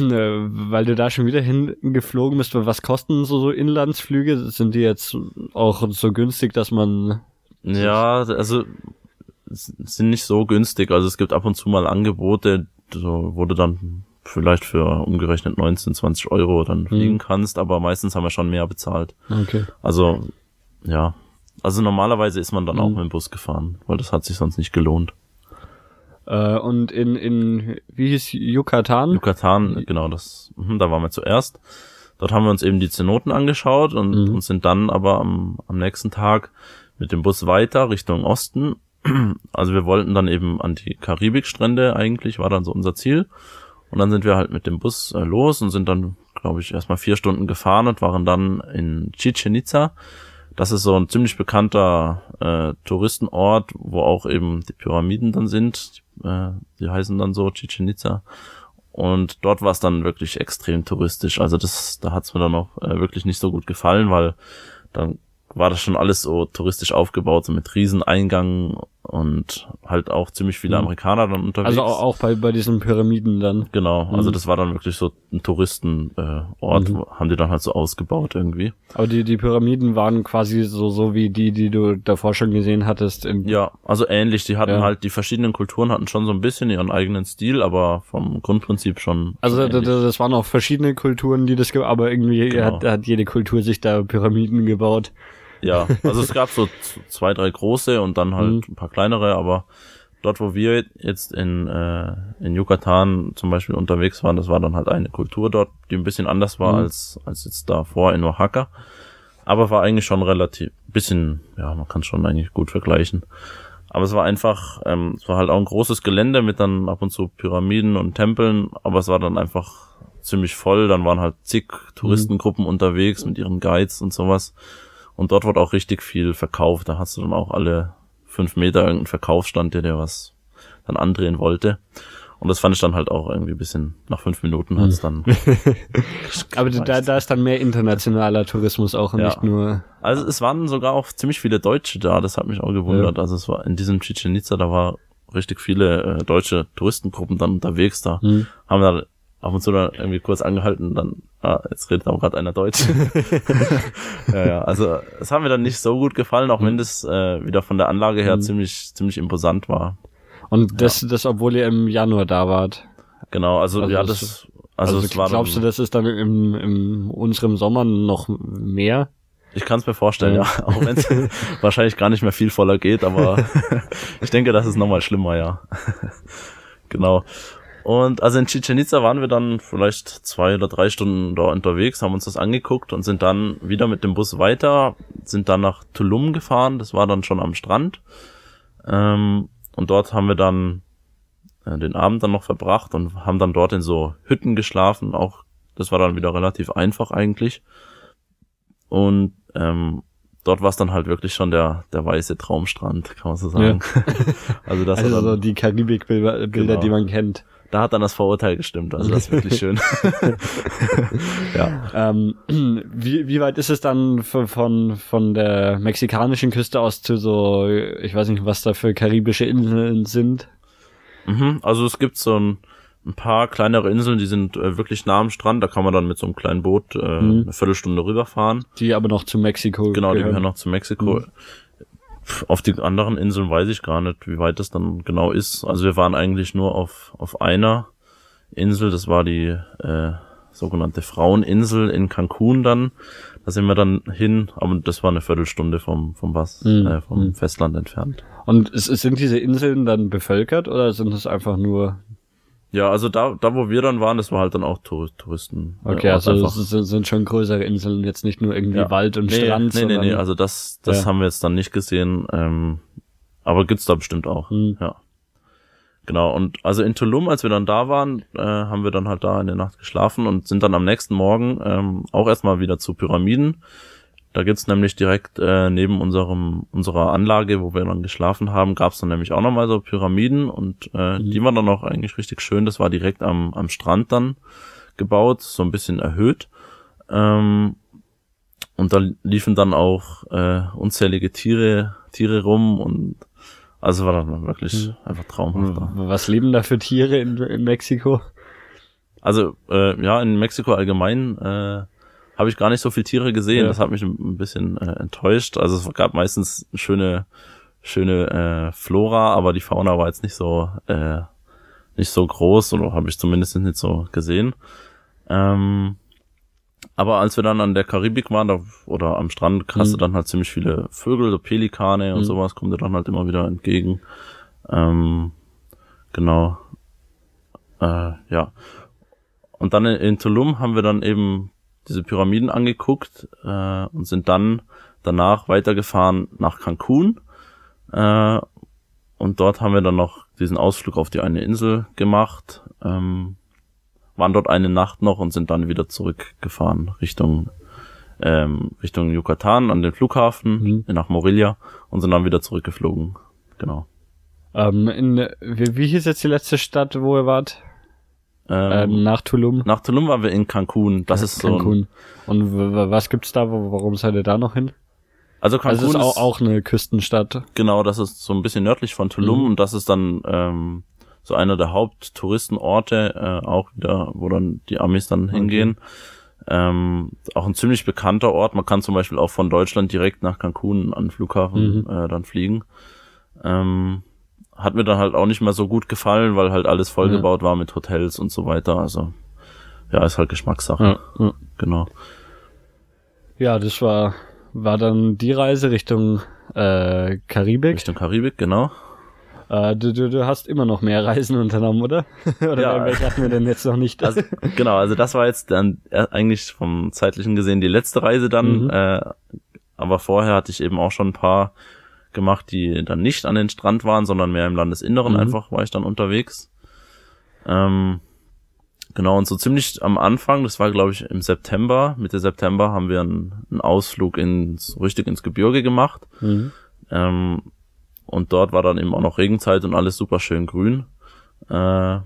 Speaker 2: weil du da schon wieder hingeflogen bist, was kosten so, so Inlandsflüge? Sind die jetzt auch so günstig, dass man
Speaker 3: ja, also sind nicht so günstig. Also es gibt ab und zu mal Angebote, so wurde dann vielleicht für umgerechnet 19, 20 Euro dann fliegen kannst, aber meistens haben wir schon mehr bezahlt.
Speaker 2: Okay.
Speaker 3: Also, ja. Also normalerweise ist man dann auch
Speaker 2: Mhm.
Speaker 3: mit dem Bus gefahren, weil das hat sich sonst nicht gelohnt.
Speaker 2: Äh, und in, in, wie hieß Yucatan?
Speaker 3: Yucatan, genau, das, mhm, da waren wir zuerst. Dort haben wir uns eben die Zenoten angeschaut und,
Speaker 2: Mhm.
Speaker 3: und sind dann aber am, am nächsten Tag mit dem Bus weiter Richtung Osten. Also wir wollten dann eben an die Karibikstrände eigentlich, war dann so unser Ziel. Und dann sind wir halt mit dem Bus äh, los und sind dann, glaube ich, erstmal vier Stunden gefahren und waren dann in Chichen Itza. Das ist so ein ziemlich bekannter äh, Touristenort, wo auch eben die Pyramiden dann sind. Äh, die heißen dann so Chichen Itza. Und dort war es dann wirklich extrem touristisch. Also das, da hat es mir dann auch äh, wirklich nicht so gut gefallen, weil dann war das schon alles so touristisch aufgebaut, so mit Rieseneingang und halt auch ziemlich viele
Speaker 2: Mhm.
Speaker 3: Amerikaner dann unterwegs.
Speaker 2: Also auch, bei, bei diesen Pyramiden dann.
Speaker 3: Genau, also
Speaker 2: Mhm.
Speaker 3: das war dann wirklich so ein Touristenort, äh, Ort,
Speaker 2: Mhm.
Speaker 3: haben die dann halt so ausgebaut irgendwie.
Speaker 2: Aber die, die Pyramiden waren quasi so, so wie die, die du davor schon gesehen hattest. Im,
Speaker 3: Ja, also ähnlich, die hatten
Speaker 2: Ja.
Speaker 3: halt, die verschiedenen Kulturen hatten schon so ein bisschen ihren eigenen Stil, aber vom Grundprinzip schon.
Speaker 2: Also
Speaker 3: ähnlich.
Speaker 2: da- das waren auch verschiedene Kulturen, die das, aber irgendwie
Speaker 3: Genau.
Speaker 2: hat, hat jede Kultur sich da Pyramiden gebaut.
Speaker 3: Ja, also es gab so zwei, drei große und dann halt
Speaker 2: Mhm.
Speaker 3: ein paar kleinere, aber dort, wo wir jetzt in, äh, in Yucatan zum Beispiel unterwegs waren, das war dann halt eine Kultur dort, die ein bisschen anders war
Speaker 2: Mhm.
Speaker 3: als, als jetzt davor in Oaxaca. Aber war eigentlich schon relativ, bisschen, ja, man kann schon eigentlich gut vergleichen. Aber es war einfach, ähm, es war halt auch ein großes Gelände mit dann ab und zu Pyramiden und Tempeln, aber es war dann einfach ziemlich voll. Dann waren halt zig Touristengruppen unterwegs mit ihren Guides und sowas. Und dort wurde auch richtig viel verkauft. Da hast du dann auch alle fünf Meter irgendeinen Verkaufsstand, der dir was dann andrehen wollte. Und das fand ich dann halt auch irgendwie ein bisschen, nach fünf Minuten hat's dann.
Speaker 2: Aber da, da ist dann mehr internationaler Tourismus auch und
Speaker 3: Ja.
Speaker 2: nicht nur.
Speaker 3: Also es waren sogar auch ziemlich viele Deutsche da, das hat mich auch gewundert. Also es war in diesem Chichen Itza, da war richtig viele äh, deutsche Touristengruppen dann unterwegs da.
Speaker 2: Hm.
Speaker 3: Haben da ab und zu dann irgendwie kurz angehalten dann, ah, jetzt redet auch gerade einer Deutsch. ja, ja, also es hat mir dann nicht so gut gefallen, auch wenn das äh, wieder von der Anlage her
Speaker 2: Hm.
Speaker 3: ziemlich, ziemlich imposant war.
Speaker 2: Und das, das, obwohl ihr im Januar da wart.
Speaker 3: Genau, also,
Speaker 2: Also
Speaker 3: ja,
Speaker 2: das-
Speaker 3: das, also,
Speaker 2: Also,
Speaker 3: es war
Speaker 2: glaubst du, das ist dann im, im unserem Sommer noch mehr?
Speaker 3: ich kann es mir vorstellen,
Speaker 2: Ja.
Speaker 3: ja, auch wenn es wahrscheinlich gar nicht mehr viel voller geht, aber ich denke, das ist nochmal schlimmer, ja. genau. Und also in Chichen Itza waren wir dann vielleicht zwei oder drei Stunden da unterwegs, haben uns das angeguckt und sind dann wieder mit dem Bus weiter, sind dann nach Tulum gefahren, das war dann schon am Strand. Ähm, und dort haben wir dann äh, den Abend dann noch verbracht und haben dann dort in so Hütten geschlafen, auch das war dann wieder relativ einfach eigentlich. Und ähm, dort war es dann halt wirklich schon der, der weiße Traumstrand, kann man so sagen. also das
Speaker 2: Also so
Speaker 3: dann,
Speaker 2: die Karibikbilder, Bilder,
Speaker 3: Genau.
Speaker 2: die man kennt.
Speaker 3: Da hat dann das Vorurteil gestimmt, also das ist wirklich schön. ja.
Speaker 2: Ähm, wie, wie weit ist es dann von, von, von der mexikanischen Küste aus zu so, ich weiß nicht, was da für karibische Inseln sind?
Speaker 3: Mhm, also es gibt so ein, ein paar kleinere Inseln, die sind äh, wirklich nah am Strand, da kann man dann mit so einem kleinen Boot äh,
Speaker 2: Mhm.
Speaker 3: eine Viertelstunde rüberfahren.
Speaker 2: Die aber noch zu Mexiko
Speaker 3: Genau, die
Speaker 2: gehören.
Speaker 3: noch zu Mexiko. Pff, Auf die anderen Inseln weiß ich gar nicht, wie weit das dann genau ist. Also wir waren eigentlich nur auf, auf einer Insel, das war die äh, sogenannte Fraueninsel in Cancun dann. Da sind wir dann hin, aber das war eine Viertelstunde vom, vom was,
Speaker 2: Mhm.
Speaker 3: äh, vom
Speaker 2: Mhm.
Speaker 3: Festland entfernt.
Speaker 2: Und sind diese Inseln dann bevölkert oder sind es einfach nur
Speaker 3: Ja, also da, da wo wir dann waren, das war halt dann auch Tour Touristen.
Speaker 2: Okay,
Speaker 3: Ort
Speaker 2: also
Speaker 3: einfach.
Speaker 2: es sind, schon größere Inseln, jetzt nicht nur irgendwie
Speaker 3: Ja.
Speaker 2: Wald und
Speaker 3: nee,
Speaker 2: Strand,
Speaker 3: Nee, nee, nee, also das, das
Speaker 2: Ja.
Speaker 3: haben wir jetzt dann nicht gesehen. Ähm, aber gibt's da bestimmt auch.
Speaker 2: Hm.
Speaker 3: Ja. Genau, und also in Tulum, als wir dann da waren, äh, haben wir dann halt da in der Nacht geschlafen und sind dann am nächsten Morgen ähm, auch erstmal wieder zu Pyramiden. Da gibt's nämlich direkt äh, neben unserem unserer Anlage, wo wir dann geschlafen haben, gab's dann nämlich auch nochmal so Pyramiden und äh,
Speaker 2: Mhm.
Speaker 3: die waren dann auch eigentlich richtig schön. Das war direkt am, am Strand dann gebaut, so ein bisschen erhöht. Ähm, und da liefen dann auch äh, unzählige Tiere, Tiere rum und also war dann wirklich
Speaker 2: Mhm.
Speaker 3: einfach traumhaft. da.
Speaker 2: Was leben da für Tiere in, in Mexiko?
Speaker 3: Also äh, ja, in Mexiko allgemein äh, habe ich gar nicht so viel Tiere gesehen.
Speaker 2: Ja.
Speaker 3: Das hat mich ein bisschen äh, enttäuscht. Also es gab meistens schöne, schöne äh, Flora, aber die Fauna war jetzt nicht so äh, nicht so groß oder habe ich zumindest nicht so gesehen. Ähm, aber als wir dann an der Karibik waren da, oder am Strand, hast du
Speaker 2: Mhm.
Speaker 3: dann halt ziemlich viele Vögel, so Pelikane und
Speaker 2: Mhm.
Speaker 3: sowas, kommt dir dann halt immer wieder entgegen. Ähm, genau. Äh, ja. Und dann in, in Tulum haben wir dann eben diese Pyramiden angeguckt äh, und sind dann danach weitergefahren nach Cancun. Äh, und dort haben wir dann noch diesen Ausflug auf die eine Insel gemacht, ähm, waren dort eine Nacht noch und sind dann wieder zurückgefahren Richtung ähm, Richtung Yucatan an den Flughafen
Speaker 2: Mhm.
Speaker 3: nach Morelia und sind dann wieder zurückgeflogen. Genau.
Speaker 2: Ähm, in, wie, wie hieß jetzt die letzte Stadt, wo ihr wart?
Speaker 3: Ähm,
Speaker 2: Ähm, nach Tulum?
Speaker 3: nach Tulum waren wir in Cancun. Das ist so ein,
Speaker 2: Cancun. Und was gibt's da? Warum seid ihr da noch hin?
Speaker 3: also Cancun
Speaker 2: Also es ist auch, auch eine Küstenstadt.
Speaker 3: Genau, das ist so ein bisschen nördlich von Tulum
Speaker 2: Mhm.
Speaker 3: und das ist dann ähm, so einer der Haupttouristenorte, äh, auch wieder, wo dann die Amis dann hingehen. Ähm, auch ein ziemlich bekannter Ort. Man kann zum Beispiel auch von Deutschland direkt nach Cancun an den Flughafen
Speaker 2: Mhm.
Speaker 3: äh, dann fliegen. Ähm, hat mir dann halt auch nicht mehr so gut gefallen, weil halt alles vollgebaut war mit Hotels und so weiter. Also ja, ist halt Geschmackssache.
Speaker 2: Ja, ja.
Speaker 3: Genau.
Speaker 2: ja, das war, war dann die Reise Richtung äh, Karibik.
Speaker 3: Richtung Karibik, genau.
Speaker 2: Äh, du, du, du hast immer noch mehr Reisen unternommen, oder? oder
Speaker 3: Ja.
Speaker 2: welche hatten wir denn jetzt noch nicht?
Speaker 3: Also, genau, also das war jetzt dann äh, eigentlich vom zeitlichen gesehen die letzte Reise dann.
Speaker 2: Mhm.
Speaker 3: Äh, aber vorher hatte ich eben auch schon ein paar gemacht, die dann nicht an den Strand waren, sondern mehr im Landesinneren
Speaker 2: Mhm.
Speaker 3: einfach war ich dann unterwegs. Ähm, genau, und so ziemlich am Anfang, das war glaube ich im September, Mitte September haben wir einen, einen Ausflug ins, richtig ins Gebirge gemacht.
Speaker 2: mhm.
Speaker 3: Ähm, und dort war dann eben auch noch Regenzeit und alles super schön grün. Äh,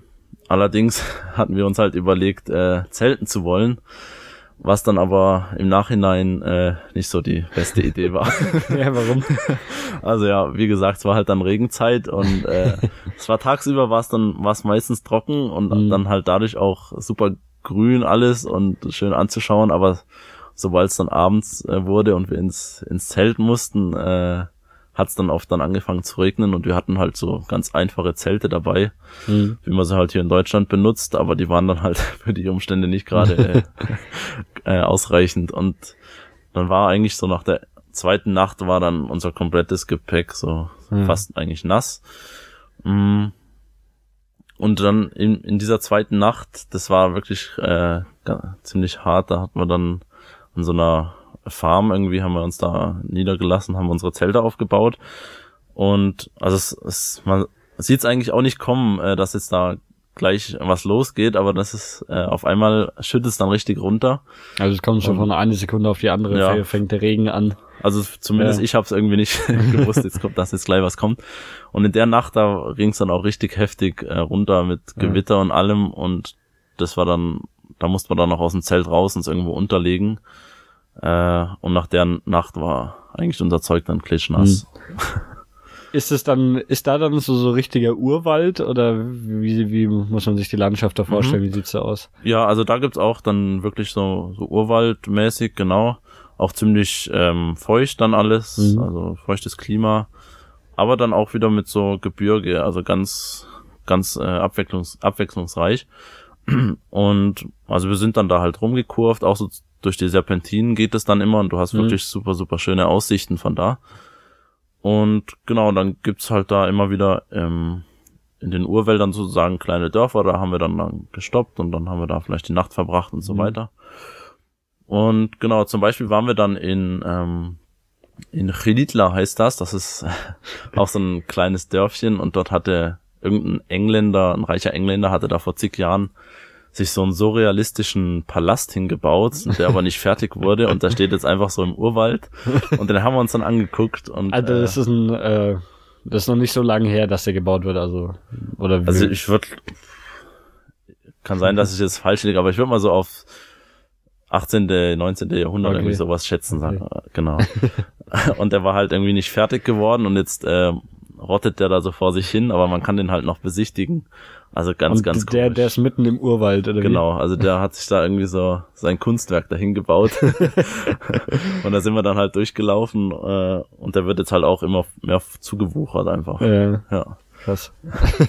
Speaker 3: allerdings hatten wir uns halt überlegt, äh, zelten zu wollen, was dann aber im Nachhinein äh, nicht so die beste Idee war.
Speaker 2: ja, warum?
Speaker 3: Also ja, wie gesagt, es war halt dann Regenzeit und äh, es war tagsüber war es dann war es meistens trocken und
Speaker 2: Mhm.
Speaker 3: dann halt dadurch auch super grün alles und schön anzuschauen, aber sobald es dann abends äh, wurde und wir ins ins Zelt mussten, äh, hat es dann oft dann angefangen zu regnen und wir hatten halt so ganz einfache Zelte dabei,
Speaker 2: Mhm.
Speaker 3: wie man sie halt hier in Deutschland benutzt, aber die waren dann halt für die Umstände nicht gerade äh, äh, ausreichend und dann war eigentlich so nach der zweiten Nacht war dann unser komplettes Gepäck so
Speaker 2: Mhm.
Speaker 3: fast eigentlich nass. Mm. Und dann in, in dieser zweiten Nacht, das war wirklich äh, ziemlich hart, da hatten wir dann an so einer Farm irgendwie, haben wir uns da niedergelassen, haben unsere Zelte aufgebaut. Und also es, es man sieht es eigentlich auch nicht kommen, äh, dass jetzt da gleich was losgeht, aber das ist äh, auf einmal schüttet es dann richtig runter.
Speaker 2: Also es kommt schon
Speaker 3: Und-
Speaker 2: von einer Sekunde auf die andere,
Speaker 3: Ja.
Speaker 2: fängt der Regen an.
Speaker 3: Also zumindest
Speaker 2: Ja.
Speaker 3: ich habe es irgendwie nicht gewusst, jetzt kommt, dass jetzt gleich was kommt. Und in der Nacht, da ging es dann auch richtig heftig äh, runter mit
Speaker 2: Ja.
Speaker 3: Gewitter und allem. Und das war dann, da musste man dann noch aus dem Zelt raus und es irgendwo unterlegen. Äh, und nach der Nacht war eigentlich unser Zeug dann klitschnass.
Speaker 2: Ist es dann, ist da dann so, so richtiger Urwald oder wie, wie muss man sich die Landschaft da
Speaker 3: Mhm.
Speaker 2: vorstellen? Wie sieht's da aus?
Speaker 3: Ja, also da gibt's auch dann wirklich so, so Urwaldmäßig, genau. Auch ziemlich ähm, feucht dann alles,
Speaker 2: Mhm.
Speaker 3: also feuchtes Klima. Aber dann auch wieder mit so Gebirge, also ganz, ganz äh, abwechslungs abwechslungsreich. Und also wir sind dann da halt rumgekurvt, auch so durch die Serpentinen geht es dann immer und du hast
Speaker 2: Mhm.
Speaker 3: wirklich super, super schöne Aussichten von da. Und genau, dann gibt's halt da immer wieder ähm, in den Urwäldern sozusagen kleine Dörfer, da haben wir dann, dann gestoppt und dann haben wir da vielleicht die Nacht verbracht und so
Speaker 2: Mhm.
Speaker 3: weiter. Und genau, zum Beispiel waren wir dann in, ähm, in Chilitla heißt das, das ist auch so ein kleines Dörfchen und dort hatte irgendein Engländer, ein reicher Engländer hatte da vor zig Jahren sich so einen surrealistischen Palast hingebaut, der aber nicht fertig wurde und der steht jetzt einfach so im Urwald und den haben wir uns dann angeguckt und
Speaker 2: Also
Speaker 3: äh,
Speaker 2: das ist ein, äh, das ist noch nicht so lange her, dass der gebaut wird, also oder wie,
Speaker 3: also ich würde kann sein, dass ich jetzt falsch liege, aber ich würde mal so auf 18., 19. Jahrhundert
Speaker 2: Okay.
Speaker 3: irgendwie sowas schätzen, sagen. genau. und der war halt irgendwie nicht fertig geworden und jetzt äh, rottet der da so vor sich hin, aber man kann den halt noch besichtigen. Also ganz,
Speaker 2: und
Speaker 3: ganz
Speaker 2: der,
Speaker 3: komisch.
Speaker 2: der ist mitten im Urwald oder
Speaker 3: Genau, also der hat sich da irgendwie so sein Kunstwerk dahin gebaut. und da sind wir dann halt durchgelaufen äh, und der wird jetzt halt auch immer mehr zugewuchert einfach.
Speaker 2: wie? Äh,
Speaker 3: Ja,
Speaker 2: krass.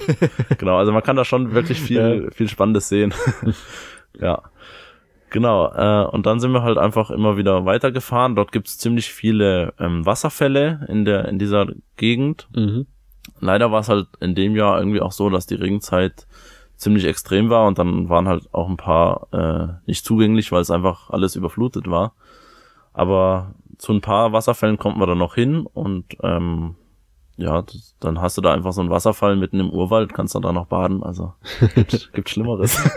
Speaker 3: genau, also man kann da schon wirklich viel, viel Spannendes sehen. ja. Genau, äh, und dann sind wir halt einfach immer wieder weitergefahren. Dort gibt's ziemlich viele ähm, Wasserfälle in der in dieser Gegend.
Speaker 2: Mhm.
Speaker 3: Leider war es halt in dem Jahr irgendwie auch so, dass die Regenzeit ziemlich extrem war und dann waren halt auch ein paar äh, nicht zugänglich, weil es einfach alles überflutet war. Aber zu ein paar Wasserfällen kommt man dann noch hin und ähm, ja, das, dann hast du da einfach so einen Wasserfall mitten im Urwald, kannst dann da noch baden. Also gibt, gibt Schlimmeres.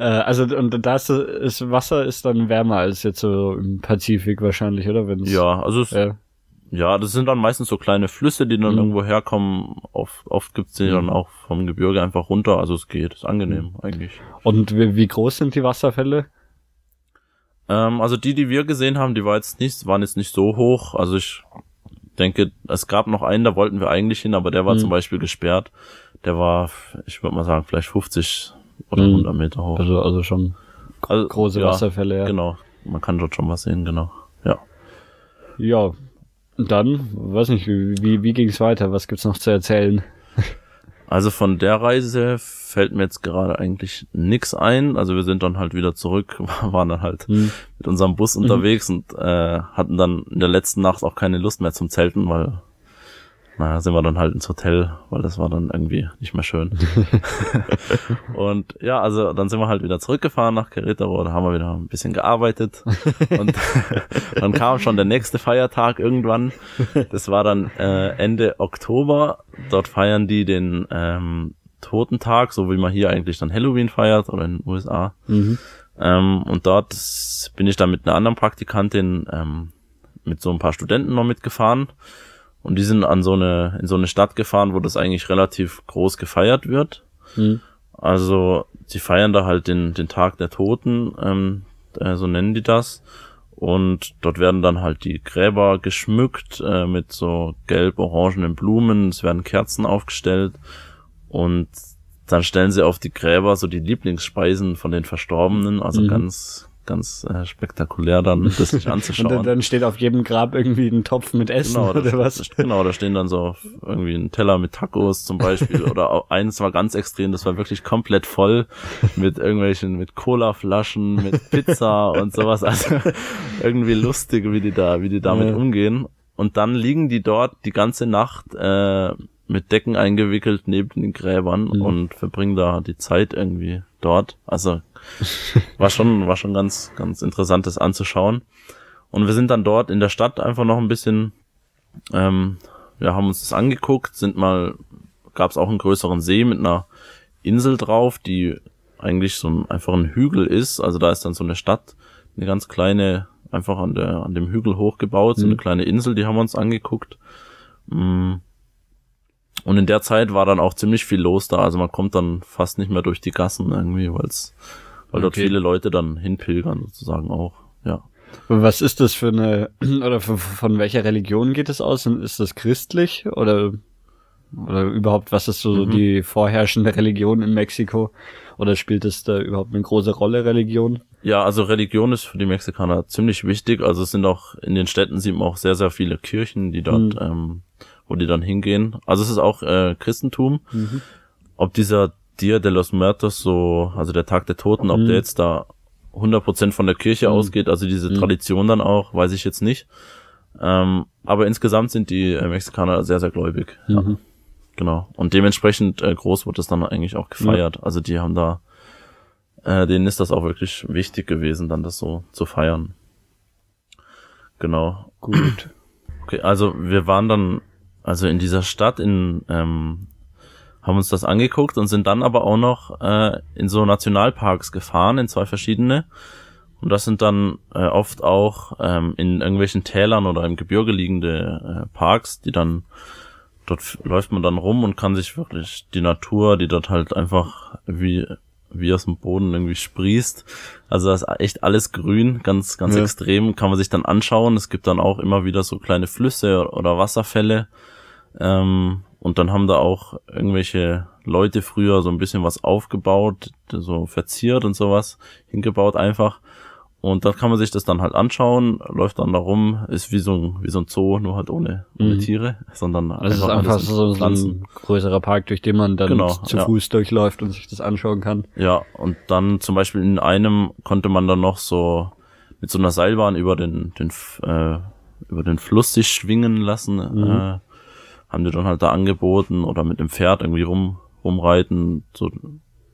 Speaker 2: Äh, also und das ist Wasser ist dann wärmer als jetzt so im Pazifik wahrscheinlich, oder? Wenn's,
Speaker 3: ja, also es,
Speaker 2: Ja.
Speaker 3: ja, das sind dann meistens so kleine Flüsse, die dann
Speaker 2: Mhm.
Speaker 3: irgendwo herkommen. Oft, oft gibt's die
Speaker 2: Mhm.
Speaker 3: dann auch vom Gebirge einfach runter. Also es geht, ist angenehm eigentlich.
Speaker 2: Und wie, wie groß sind die Wasserfälle?
Speaker 3: Ähm, also die, die wir gesehen haben, die war jetzt nicht, waren jetzt nicht so hoch. Also ich denke, es gab noch einen, da wollten wir eigentlich hin, aber der war
Speaker 2: Mhm.
Speaker 3: zum Beispiel gesperrt. Der war, ich würde mal sagen, vielleicht 50 oder
Speaker 2: Mhm.
Speaker 3: 100 Meter hoch.
Speaker 2: Also also schon
Speaker 3: Also,
Speaker 2: große
Speaker 3: ja,
Speaker 2: Wasserfälle, ja.
Speaker 3: Genau, man kann dort schon was sehen, genau. Ja.
Speaker 2: Ja. Dann, weiß nicht, wie, wie, wie ging es weiter? Was gibt's noch zu erzählen?
Speaker 3: Also von der Reise fällt mir jetzt gerade eigentlich nix ein. Also wir sind dann halt wieder zurück, waren dann halt
Speaker 2: Hm.
Speaker 3: mit unserem Bus unterwegs und äh, hatten dann in der letzten Nacht auch keine Lust mehr zum Zelten, weil naja, sind wir dann halt ins Hotel, weil das war dann irgendwie nicht mehr schön. und ja, also dann sind wir halt wieder zurückgefahren nach Querétaro, da haben wir wieder ein bisschen gearbeitet und dann kam schon der nächste Feiertag irgendwann. Das war dann äh, Ende Oktober. Dort feiern die den ähm, Totentag, so wie man hier eigentlich dann Halloween feiert oder in den USA.
Speaker 2: Mhm.
Speaker 3: Ähm, und dort bin ich dann mit einer anderen Praktikantin ähm, mit so ein paar Studenten noch mitgefahren. Und die sind an so eine, in so eine Stadt gefahren, wo das eigentlich relativ groß gefeiert wird.
Speaker 2: Mhm.
Speaker 3: Also, sie feiern da halt den, den Tag der Toten, ähm, äh, so nennen die das. Und dort werden dann halt die Gräber geschmückt äh, mit so gelb-orangenen Blumen. Es werden Kerzen aufgestellt. Und dann stellen sie auf die Gräber so die Lieblingsspeisen von den Verstorbenen. Also
Speaker 2: Mhm.
Speaker 3: ganz, ganz äh, spektakulär dann, das sich
Speaker 2: Und
Speaker 3: anzuschauen.
Speaker 2: dann, dann steht auf jedem Grab irgendwie ein Topf mit Essen
Speaker 3: Genau,
Speaker 2: oder was?
Speaker 3: genau, da stehen dann so irgendwie ein Teller mit Tacos zum Beispiel oder eins war ganz extrem, das war wirklich komplett voll mit irgendwelchen, mit Colaflaschen, mit Pizza und sowas, also irgendwie lustig, wie die da, wie die damit
Speaker 2: Ja.
Speaker 3: umgehen. Und dann liegen die dort die ganze Nacht äh, mit Decken eingewickelt neben den Gräbern
Speaker 2: Mhm.
Speaker 3: und verbringen da die Zeit irgendwie dort. Also war schon, war schon ganz, ganz interessantes anzuschauen. Und wir sind dann dort in der Stadt einfach noch ein bisschen, ähm, wir haben uns das angeguckt, sind mal, gab es auch einen größeren See mit einer Insel drauf, die eigentlich so ein, einfach ein Hügel ist. Also da ist dann so eine Stadt, eine ganz kleine, einfach an der, an dem Hügel hochgebaut, so eine
Speaker 2: Mhm.
Speaker 3: kleine Insel, die haben wir uns angeguckt. Mm. Und in der Zeit war dann auch ziemlich viel los da. Also man kommt dann fast nicht mehr durch die Gassen irgendwie, weil's, weil dort
Speaker 2: Okay.
Speaker 3: viele Leute dann hinpilgern sozusagen auch. Ja.
Speaker 2: Was ist das für eine, oder von, von welcher Religion geht es aus? Ist das christlich oder, oder überhaupt, was ist so
Speaker 3: Mhm.
Speaker 2: die vorherrschende Religion in Mexiko? Oder spielt es da überhaupt eine große Rolle, Religion?
Speaker 3: Ja, also Religion ist für die Mexikaner ziemlich wichtig. Also es sind auch in den Städten sieht man auch sehr, sehr viele Kirchen, die dort,
Speaker 2: Mhm.
Speaker 3: ähm, wo die dann hingehen. Also es ist auch äh, Christentum.
Speaker 2: Mhm.
Speaker 3: Ob dieser Dia de los Muertos so, also der Tag der Toten, ob
Speaker 2: Mhm.
Speaker 3: der jetzt da 100% von der Kirche
Speaker 2: Mhm.
Speaker 3: ausgeht, also diese
Speaker 2: Mhm.
Speaker 3: Tradition dann auch, weiß ich jetzt nicht. Ähm, aber insgesamt sind die äh, Mexikaner sehr, sehr gläubig. Ja.
Speaker 2: Mhm.
Speaker 3: Genau. Und dementsprechend äh, groß wird es dann eigentlich auch gefeiert. Also die haben da, äh, denen ist das auch wirklich wichtig gewesen, dann das so zu feiern. Genau.
Speaker 2: Gut.
Speaker 3: Okay, also wir waren dann, also in dieser Stadt in, ähm, haben uns das angeguckt und sind dann aber auch noch äh, in so Nationalparks gefahren, in zwei verschiedene. Und das sind dann äh, oft auch ähm, in irgendwelchen Tälern oder im Gebirge liegende äh, Parks, die dann dort läuft man dann rum und kann sich wirklich die Natur, die dort halt einfach wie wie aus dem Boden irgendwie sprießt. Also das ist echt alles grün, ganz, ganz ja. extrem, kann man sich dann anschauen. Es gibt dann auch immer wieder so kleine Flüsse oder Wasserfälle. Ähm, und dann haben da auch irgendwelche Leute früher so ein bisschen was aufgebaut, so verziert und sowas, hingebaut einfach. Und da kann man sich das dann halt anschauen, läuft dann da rum, ist wie so ein, wie so ein Zoo, nur halt ohne, ohne mhm. Tiere, sondern
Speaker 2: also einfach, ist einfach so, so ein größerer Park, durch den man dann genau, zu ja. Fuß durchläuft und sich das anschauen kann.
Speaker 3: Ja, und dann zum Beispiel in einem konnte man dann noch so mit so einer Seilbahn über den, den, äh, über den Fluss sich schwingen lassen, mhm. äh, haben die dann halt da angeboten oder mit dem Pferd irgendwie rum, rumreiten, so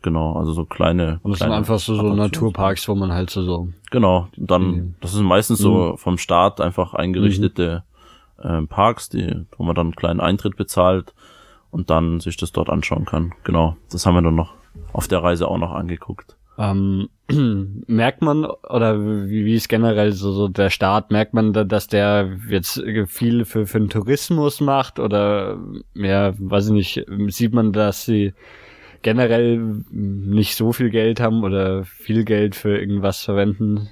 Speaker 3: Genau, also so kleine.
Speaker 2: Und das kleine sind einfach so, so Naturparks, wo man halt so, so.
Speaker 3: Genau, dann, das sind meistens so mhm. vom Staat einfach eingerichtete mhm. äh, Parks, die, wo man dann einen kleinen Eintritt bezahlt und dann sich das dort anschauen kann. Genau, das haben wir dann noch auf der Reise auch noch angeguckt.
Speaker 2: Ähm, merkt man, oder wie, wie ist generell so, so der Staat, merkt man, da, dass der jetzt viel für, für den Tourismus macht oder mehr, weiß ich nicht, sieht man, dass sie generell nicht so viel Geld haben oder viel Geld für irgendwas verwenden.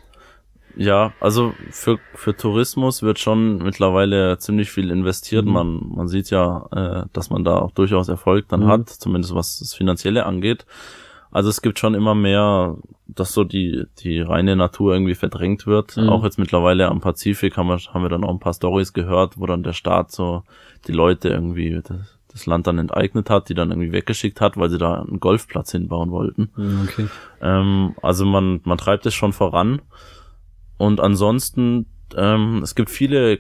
Speaker 3: Ja, also für, für Tourismus wird schon mittlerweile ziemlich viel investiert. Mhm. Man, man sieht ja, äh, dass man da auch durchaus Erfolg dann mhm. hat, zumindest was das Finanzielle angeht. Also es gibt schon immer mehr, dass so die, die reine Natur irgendwie verdrängt wird. Mhm. Auch jetzt mittlerweile am Pazifik haben wir, haben wir dann auch ein paar Stories gehört, wo dann der Staat so die Leute irgendwie, das, das Land dann enteignet hat, die dann irgendwie weggeschickt hat, weil sie da einen Golfplatz hinbauen wollten.
Speaker 2: Hm, okay.
Speaker 3: Ähm, also man, man treibt es schon voran. Und ansonsten, ähm, es gibt viele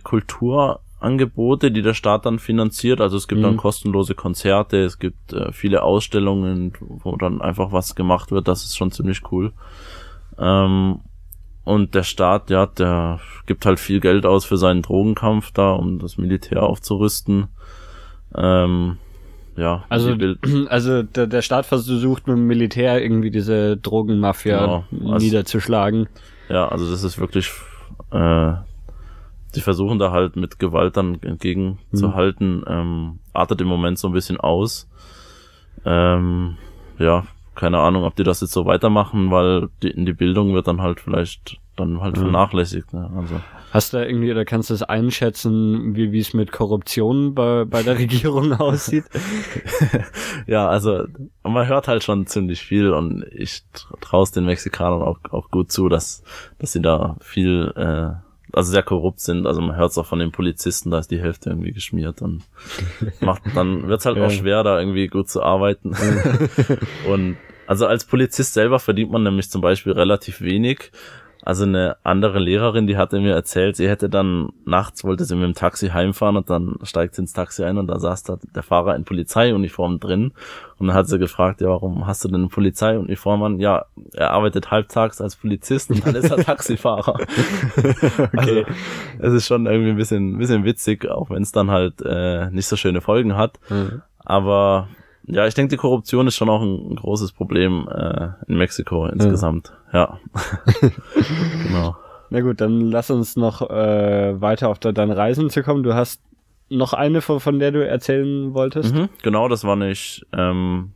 Speaker 3: Kulturangebote, die der Staat dann finanziert. Also es gibt mhm. dann kostenlose Konzerte, es gibt äh, viele Ausstellungen, wo dann einfach was gemacht wird. Das ist schon ziemlich cool. Ähm, und der Staat, ja, der gibt halt viel Geld aus für seinen Drogenkampf da, um das Militär aufzurüsten. Ähm, ja.
Speaker 2: Also, also der, der Staat versucht mit dem Militär irgendwie diese Drogenmafia genau, also, niederzuschlagen.
Speaker 3: Ja, also das ist wirklich, äh, die versuchen da halt mit Gewalt dann entgegenzuhalten, mhm. ähm, artet im Moment so ein bisschen aus. Ähm, ja, keine Ahnung, ob die das jetzt so weitermachen, weil die, in die Bildung wird dann halt vielleicht dann halt vernachlässigt. Ne? Also.
Speaker 2: Hast du irgendwie oder kannst du es einschätzen, wie wie es mit Korruption bei, bei der Regierung aussieht?
Speaker 3: ja, also man hört halt schon ziemlich viel und ich traue es den Mexikanern auch, auch gut zu, dass, dass sie da viel, äh, also sehr korrupt sind. Also man hört es auch von den Polizisten, da ist die Hälfte irgendwie geschmiert und macht, dann wird es halt ja. auch schwer, da irgendwie gut zu arbeiten. und also als Polizist selber verdient man nämlich zum Beispiel relativ wenig. Also eine andere Lehrerin, die hatte mir erzählt, sie hätte dann nachts, wollte sie mit dem Taxi heimfahren und dann steigt sie ins Taxi ein und da saß da der Fahrer in Polizeiuniform drin. Und dann hat sie gefragt, ja, warum hast du denn eine Polizeiuniform an? Ja, er arbeitet halbtags als Polizist und dann ist er Taxifahrer. okay. Also es ist schon irgendwie ein bisschen, ein bisschen witzig, auch wenn es dann halt äh, nicht so schöne Folgen hat. Mhm. Aber ja, ich denke, die Korruption ist schon auch ein, großes Problem äh, in Mexiko insgesamt. Ja. ja.
Speaker 2: genau. Na gut, dann lass uns noch äh, weiter auf de deine Reisen zu kommen. Du hast noch eine, von, von der du erzählen wolltest?
Speaker 3: Mhm, genau, das war nicht ähm,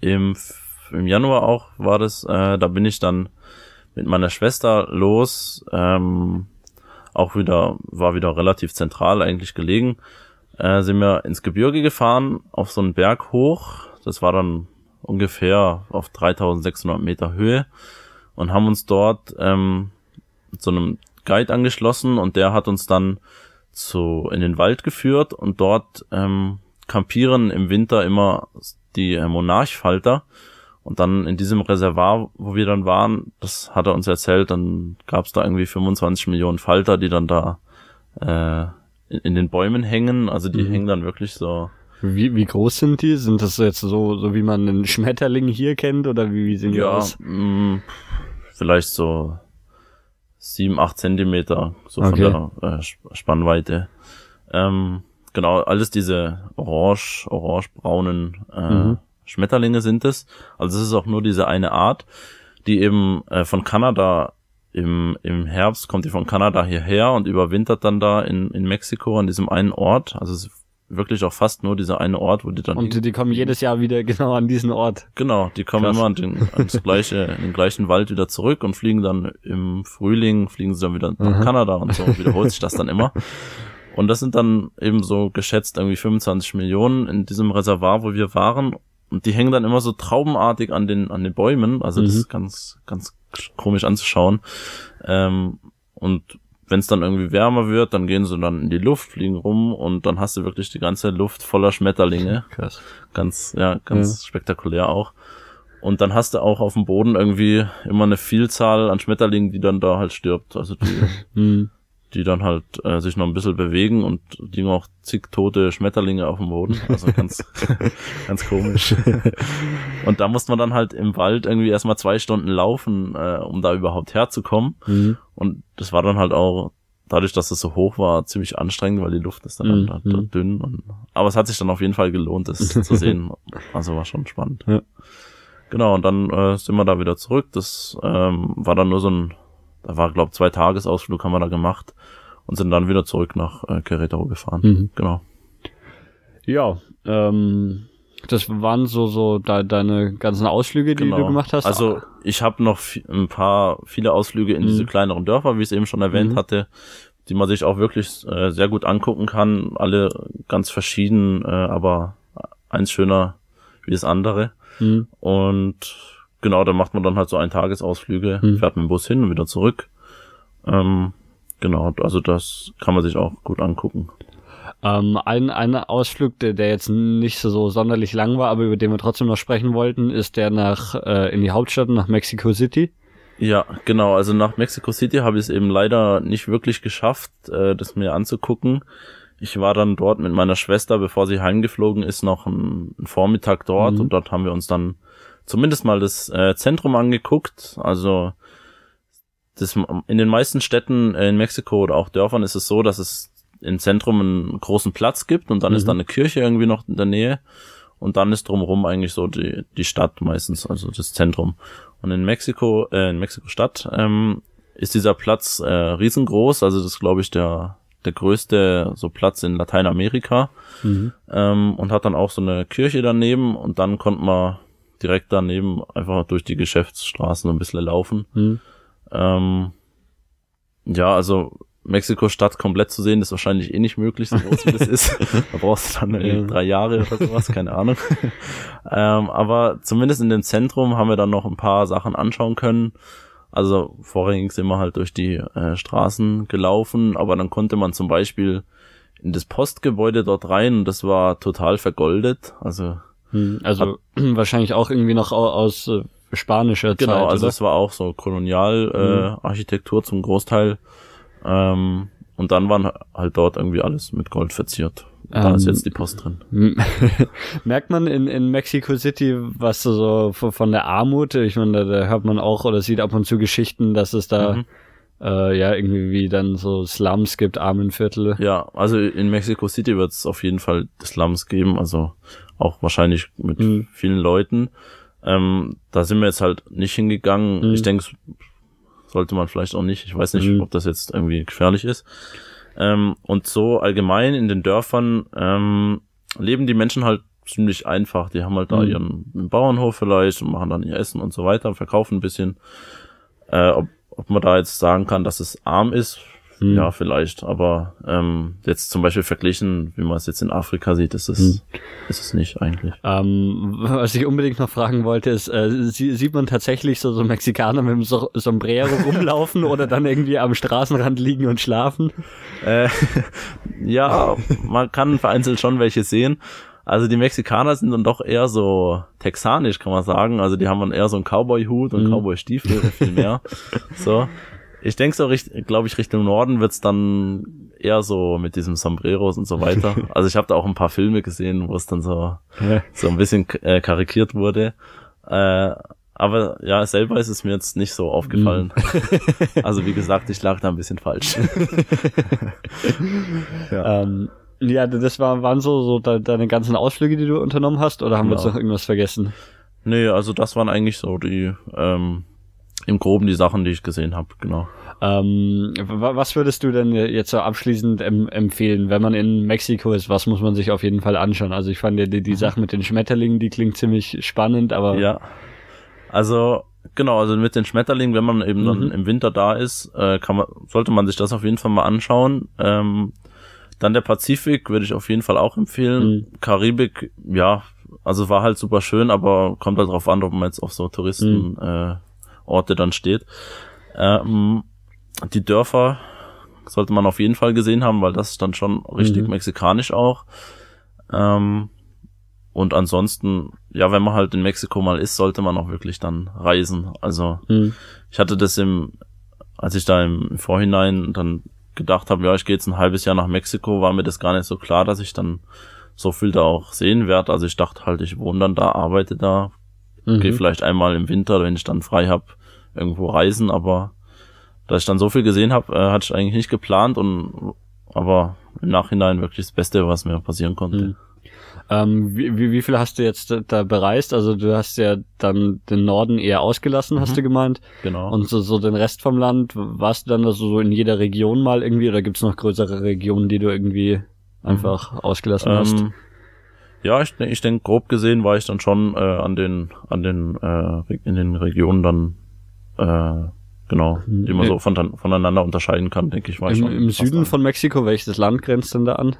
Speaker 3: im, im Januar auch war das. Äh, da bin ich dann mit meiner Schwester los. Ähm, auch wieder, war wieder relativ zentral eigentlich gelegen äh, sind wir ins Gebirge gefahren, auf so einen Berg hoch. Das war dann ungefähr auf 3600 Meter Höhe und haben uns dort ähm, zu einem Guide angeschlossen und der hat uns dann zu in den Wald geführt und dort ähm, kampieren im Winter immer die äh, Monarchfalter und dann in diesem Reservoir, wo wir dann waren, das hat er uns erzählt, dann gab es da irgendwie 25 Millionen Falter, die dann da äh, in, in den Bäumen hängen. Also die mhm. hängen dann wirklich so.
Speaker 2: Wie, wie groß sind die? Sind das jetzt so, so wie man einen Schmetterling hier kennt oder wie, wie sehen die ja, aus?
Speaker 3: Mh, mm, vielleicht so sieben, acht Zentimeter, so okay. von der äh, Spannweite. Ähm, genau, alles diese orange, orange-braunen äh, mhm. Schmetterlinge sind es. Also es ist auch nur diese eine Art, die eben äh, von Kanada im, im Herbst kommt die von Kanada hierher und überwintert dann da in, in Mexiko an diesem einen Ort. Also es ist wirklich auch fast nur dieser eine Ort, wo die dann.
Speaker 2: Und die kommen jedes Jahr wieder genau an diesen Ort.
Speaker 3: Genau, die kommen Krass. immer an den, ans gleiche, in den gleichen Wald wieder zurück und fliegen dann im Frühling, fliegen sie dann wieder nach mhm. Kanada und so wiederholt sich das dann immer. Und das sind dann eben so geschätzt irgendwie 25 Millionen in diesem Reservoir, wo wir waren. Und die hängen dann immer so traubenartig an den, an den Bäumen. Also das mhm. ist ganz, ganz komisch anzuschauen. Ähm, und wenn es dann irgendwie wärmer wird, dann gehen sie dann in die Luft, fliegen rum und dann hast du wirklich die ganze Luft voller Schmetterlinge. Krass. Ganz, ja, ganz ja. spektakulär auch. Und dann hast du auch auf dem Boden irgendwie immer eine Vielzahl an Schmetterlingen, die dann da halt stirbt. Also die, mhm die dann halt äh, sich noch ein bisschen bewegen und liegen auch zig tote Schmetterlinge auf dem Boden. Also ganz, ganz komisch. und da musste man dann halt im Wald irgendwie erstmal zwei Stunden laufen, äh, um da überhaupt herzukommen. Mhm. Und das war dann halt auch, dadurch, dass es so hoch war, ziemlich anstrengend, weil die Luft ist dann mhm. halt mhm. dünn. Und, aber es hat sich dann auf jeden Fall gelohnt, das zu sehen. Also war schon spannend. Ja. Genau, und dann äh, sind wir da wieder zurück. Das ähm, war dann nur so ein da war, glaube zwei Tagesausflug haben wir da gemacht und sind dann wieder zurück nach äh, Querétaro gefahren. Mhm. Genau.
Speaker 2: Ja, ähm, das waren so so de deine ganzen Ausflüge, die genau. du gemacht hast.
Speaker 3: Also ich habe noch ein paar viele Ausflüge in mhm. diese kleineren Dörfer, wie ich es eben schon erwähnt mhm. hatte, die man sich auch wirklich äh, sehr gut angucken kann. Alle ganz verschieden, äh, aber eins schöner wie das andere. Mhm. Und genau, da macht man dann halt so ein Tagesausflüge, mhm. fährt mit dem Bus hin und wieder zurück. Ähm, genau, also das kann man sich auch gut angucken.
Speaker 2: Ähm, ein, ein Ausflug, der, der jetzt nicht so sonderlich lang war, aber über den wir trotzdem noch sprechen wollten, ist der nach äh, in die Hauptstadt, nach Mexico City.
Speaker 3: Ja, genau. Also nach Mexico City habe ich es eben leider nicht wirklich geschafft, äh, das mir anzugucken. Ich war dann dort mit meiner Schwester, bevor sie heimgeflogen ist, noch einen, einen Vormittag dort mhm. und dort haben wir uns dann zumindest mal das äh, Zentrum angeguckt. Also das, in den meisten Städten in Mexiko oder auch Dörfern ist es so, dass es im Zentrum einen großen Platz gibt und dann mhm. ist da eine Kirche irgendwie noch in der Nähe und dann ist drumherum eigentlich so die, die Stadt meistens, also das Zentrum. Und in Mexiko, äh, in Mexiko-Stadt ähm, ist dieser Platz äh, riesengroß, also das ist glaube ich der der größte so Platz in Lateinamerika mhm. ähm, und hat dann auch so eine Kirche daneben und dann konnte man direkt daneben einfach durch die Geschäftsstraßen ein bisschen laufen. Mhm. Ähm, ja, also Mexiko-Stadt komplett zu sehen, ist wahrscheinlich eh nicht möglich, so groß wie das ist. Da brauchst du dann ja. drei Jahre oder sowas, keine Ahnung. ähm, aber zumindest in dem Zentrum haben wir dann noch ein paar Sachen anschauen können. Also vorrangig sind wir halt durch die äh, Straßen gelaufen, aber dann konnte man zum Beispiel in das Postgebäude dort rein und das war total vergoldet. Also
Speaker 2: also Hat, wahrscheinlich auch irgendwie noch aus äh, spanischer
Speaker 3: genau, Zeit. Genau, also es war auch so Kolonialarchitektur äh, hm. zum Großteil. Ähm, und dann waren halt dort irgendwie alles mit Gold verziert. Da ähm, ist jetzt die Post drin.
Speaker 2: Merkt man in, in Mexico City, was so von der Armut, ich meine, da, da hört man auch oder sieht ab und zu Geschichten, dass es da mhm. äh, ja irgendwie wie dann so Slums gibt, Armenviertel.
Speaker 3: Ja, also in Mexico City wird es auf jeden Fall Slums geben, also auch wahrscheinlich mit mhm. vielen Leuten. Ähm, da sind wir jetzt halt nicht hingegangen. Mhm. Ich denke, sollte man vielleicht auch nicht. Ich weiß nicht, mhm. ob das jetzt irgendwie gefährlich ist. Ähm, und so allgemein in den Dörfern ähm, leben die Menschen halt ziemlich einfach. Die haben halt da mhm. ihren Bauernhof vielleicht und machen dann ihr Essen und so weiter, verkaufen ein bisschen. Äh, ob, ob man da jetzt sagen kann, dass es arm ist, hm. Ja, vielleicht, aber ähm, jetzt zum Beispiel verglichen, wie man es jetzt in Afrika sieht, ist es, hm. ist es nicht eigentlich.
Speaker 2: Ähm, was ich unbedingt noch fragen wollte, ist, äh, sieht man tatsächlich so, so Mexikaner mit dem so Sombrero rumlaufen oder dann irgendwie am Straßenrand liegen und schlafen?
Speaker 3: Äh, ja, man kann vereinzelt schon welche sehen. Also die Mexikaner sind dann doch eher so texanisch, kann man sagen. Also die haben dann eher so einen Cowboy-Hut und mhm. Cowboy-Stiefel viel mehr. so. Ich denke so, glaube ich, Richtung Norden wird's dann eher so mit diesem Sombreros und so weiter. Also ich habe da auch ein paar Filme gesehen, wo es dann so, ja. so ein bisschen äh, karikiert wurde. Äh, aber ja, selber ist es mir jetzt nicht so aufgefallen. Mhm. also wie gesagt, ich lag da ein bisschen falsch.
Speaker 2: ja. ähm, Ja, das war, waren so, so de, deine ganzen Ausflüge, die du unternommen hast, oder haben wir jetzt
Speaker 3: Genau.
Speaker 2: noch irgendwas vergessen?
Speaker 3: Nee, also das waren eigentlich so die, ähm, im Groben die Sachen, die ich gesehen habe, genau.
Speaker 2: Ähm, wa- was würdest du denn jetzt so abschließend em empfehlen, wenn man in Mexiko ist? Was muss man sich auf jeden Fall anschauen? Also ich fand ja die, die Sache mit den Schmetterlingen, die klingt ziemlich spannend, aber
Speaker 3: Ja. Also, genau, also mit den Schmetterlingen, wenn man eben
Speaker 2: Mhm.
Speaker 3: dann im Winter da ist, äh, kann man, sollte man sich das auf jeden Fall mal anschauen. Ähm, dann der Pazifik würde ich auf jeden Fall auch empfehlen.
Speaker 2: Mhm.
Speaker 3: Karibik, ja, also war halt super schön, aber kommt halt drauf an, ob man jetzt auf so Touristen äh, Orte dann steht. Ähm, die Dörfer sollte man auf jeden Fall gesehen haben, weil das ist dann schon richtig
Speaker 2: Mhm.
Speaker 3: mexikanisch auch. Ähm, und ansonsten, ja, wenn man halt in Mexiko mal ist, sollte man auch wirklich dann reisen. Also
Speaker 2: Hm.
Speaker 3: ich hatte das im, als ich da im Vorhinein dann gedacht habe, ja, ich gehe jetzt ein halbes Jahr nach Mexiko, war mir das gar nicht so klar, dass ich dann so viel da auch sehen werde. Also ich dachte halt, ich wohne dann da, arbeite da,
Speaker 2: Mhm.
Speaker 3: gehe vielleicht einmal im Winter, wenn ich dann frei hab, irgendwo reisen, aber dass ich dann so viel gesehen habe, äh, hatte ich eigentlich nicht geplant und aber im Nachhinein wirklich das Beste, was mir passieren konnte.
Speaker 2: Mhm. Ähm, wie, wie, wie viel hast du jetzt da- da bereist? Also du hast ja dann den Norden eher ausgelassen, hast
Speaker 3: Mhm.
Speaker 2: du gemeint.
Speaker 3: Genau.
Speaker 2: Und so, so den Rest vom Land, warst du dann also so in jeder Region mal irgendwie oder gibt's noch größere Regionen, die du irgendwie einfach ausgelassen hast?
Speaker 3: Ähm, ja, ich, ich denke, grob gesehen war ich dann schon äh, an den, an den, äh, in den Regionen dann, äh, genau, die man
Speaker 2: Äh,
Speaker 3: so von, voneinander unterscheiden kann, denke ich, war ich
Speaker 2: Im,
Speaker 3: schon.
Speaker 2: Im Süden
Speaker 3: an.
Speaker 2: von Mexiko, welches Land grenzt denn da an?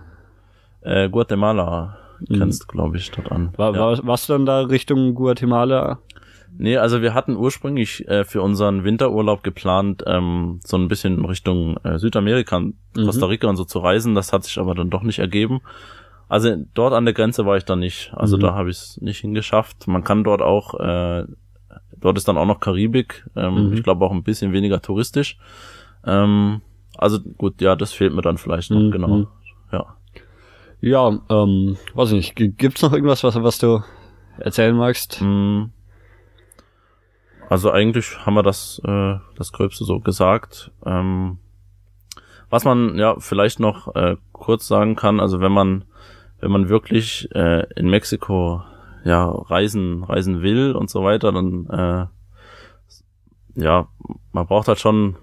Speaker 3: äh, Guatemala grenzt, glaube ich, dort an.
Speaker 2: War,
Speaker 3: ja.
Speaker 2: war, warst du dann da Richtung Guatemala?
Speaker 3: Nee, also wir hatten ursprünglich äh, für unseren Winterurlaub geplant, ähm, so ein bisschen in Richtung äh, Südamerika, Costa Rica und so zu reisen. Das hat sich aber dann doch nicht ergeben. Also dort an der Grenze war ich dann nicht. Also
Speaker 2: Mhm.
Speaker 3: da habe ich es nicht hingeschafft. Man kann dort auch, äh, dort ist dann auch noch Karibik. Ähm,
Speaker 2: Mhm.
Speaker 3: Ich glaube auch ein bisschen weniger touristisch. Ähm, also gut, ja, das fehlt mir dann vielleicht noch,
Speaker 2: Mhm.
Speaker 3: genau. Ja.
Speaker 2: Ja, ähm, weiß ich nicht. Gibt's noch irgendwas, was, was du erzählen magst?
Speaker 3: Mm. Also eigentlich haben wir das, äh, das Gröbste so gesagt. Ähm, was man ja vielleicht noch äh, kurz sagen kann, also wenn man, wenn man wirklich äh, in Mexiko ja reisen, reisen will und so weiter, dann äh, ja, man braucht halt schon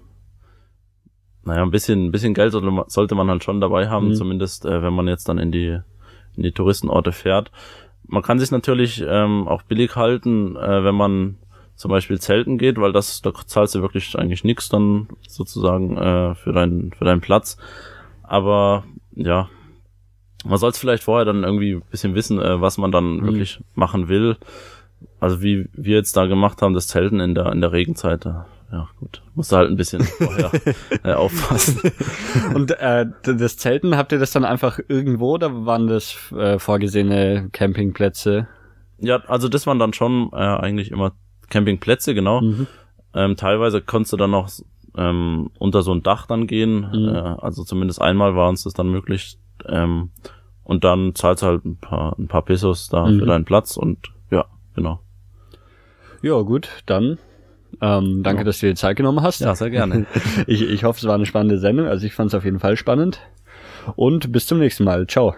Speaker 3: naja, ein bisschen, ein bisschen Geld sollte man, sollte man halt schon dabei haben,
Speaker 2: Mhm.
Speaker 3: zumindest äh, wenn man jetzt dann in die, in die Touristenorte fährt. Man kann sich natürlich ähm, auch billig halten, äh, wenn man zum Beispiel zelten geht, weil das, da zahlst du wirklich eigentlich nichts dann sozusagen äh, für deinen für deinen Platz. Aber ja, man soll es vielleicht vorher dann irgendwie ein bisschen wissen, äh, was man dann
Speaker 2: Mhm.
Speaker 3: wirklich machen will. Also wie wir jetzt da gemacht haben, das Zelten in der in der Regenzeit. Ja gut, musst du halt ein bisschen vorher äh, aufpassen.
Speaker 2: Und äh, das Zelten, habt ihr das dann einfach irgendwo oder waren das äh, vorgesehene Campingplätze?
Speaker 3: Ja, also das waren dann schon äh, eigentlich immer Campingplätze, genau.
Speaker 2: Mhm.
Speaker 3: Ähm, teilweise konntest du dann noch ähm, unter so ein Dach dann gehen.
Speaker 2: Mhm.
Speaker 3: Äh, also zumindest einmal war uns das dann möglich. Ähm, und dann zahlst du halt ein paar, ein paar Pesos da
Speaker 2: Mhm.
Speaker 3: für deinen Platz und ja, genau.
Speaker 2: Ja, gut, dann ähm, danke,
Speaker 3: Ja.
Speaker 2: dass du dir Zeit genommen hast.
Speaker 3: sehr gerne.
Speaker 2: Ich, ich hoffe, es war eine spannende Sendung. Also ich fand es auf jeden Fall spannend. Und bis zum nächsten Mal. Ciao.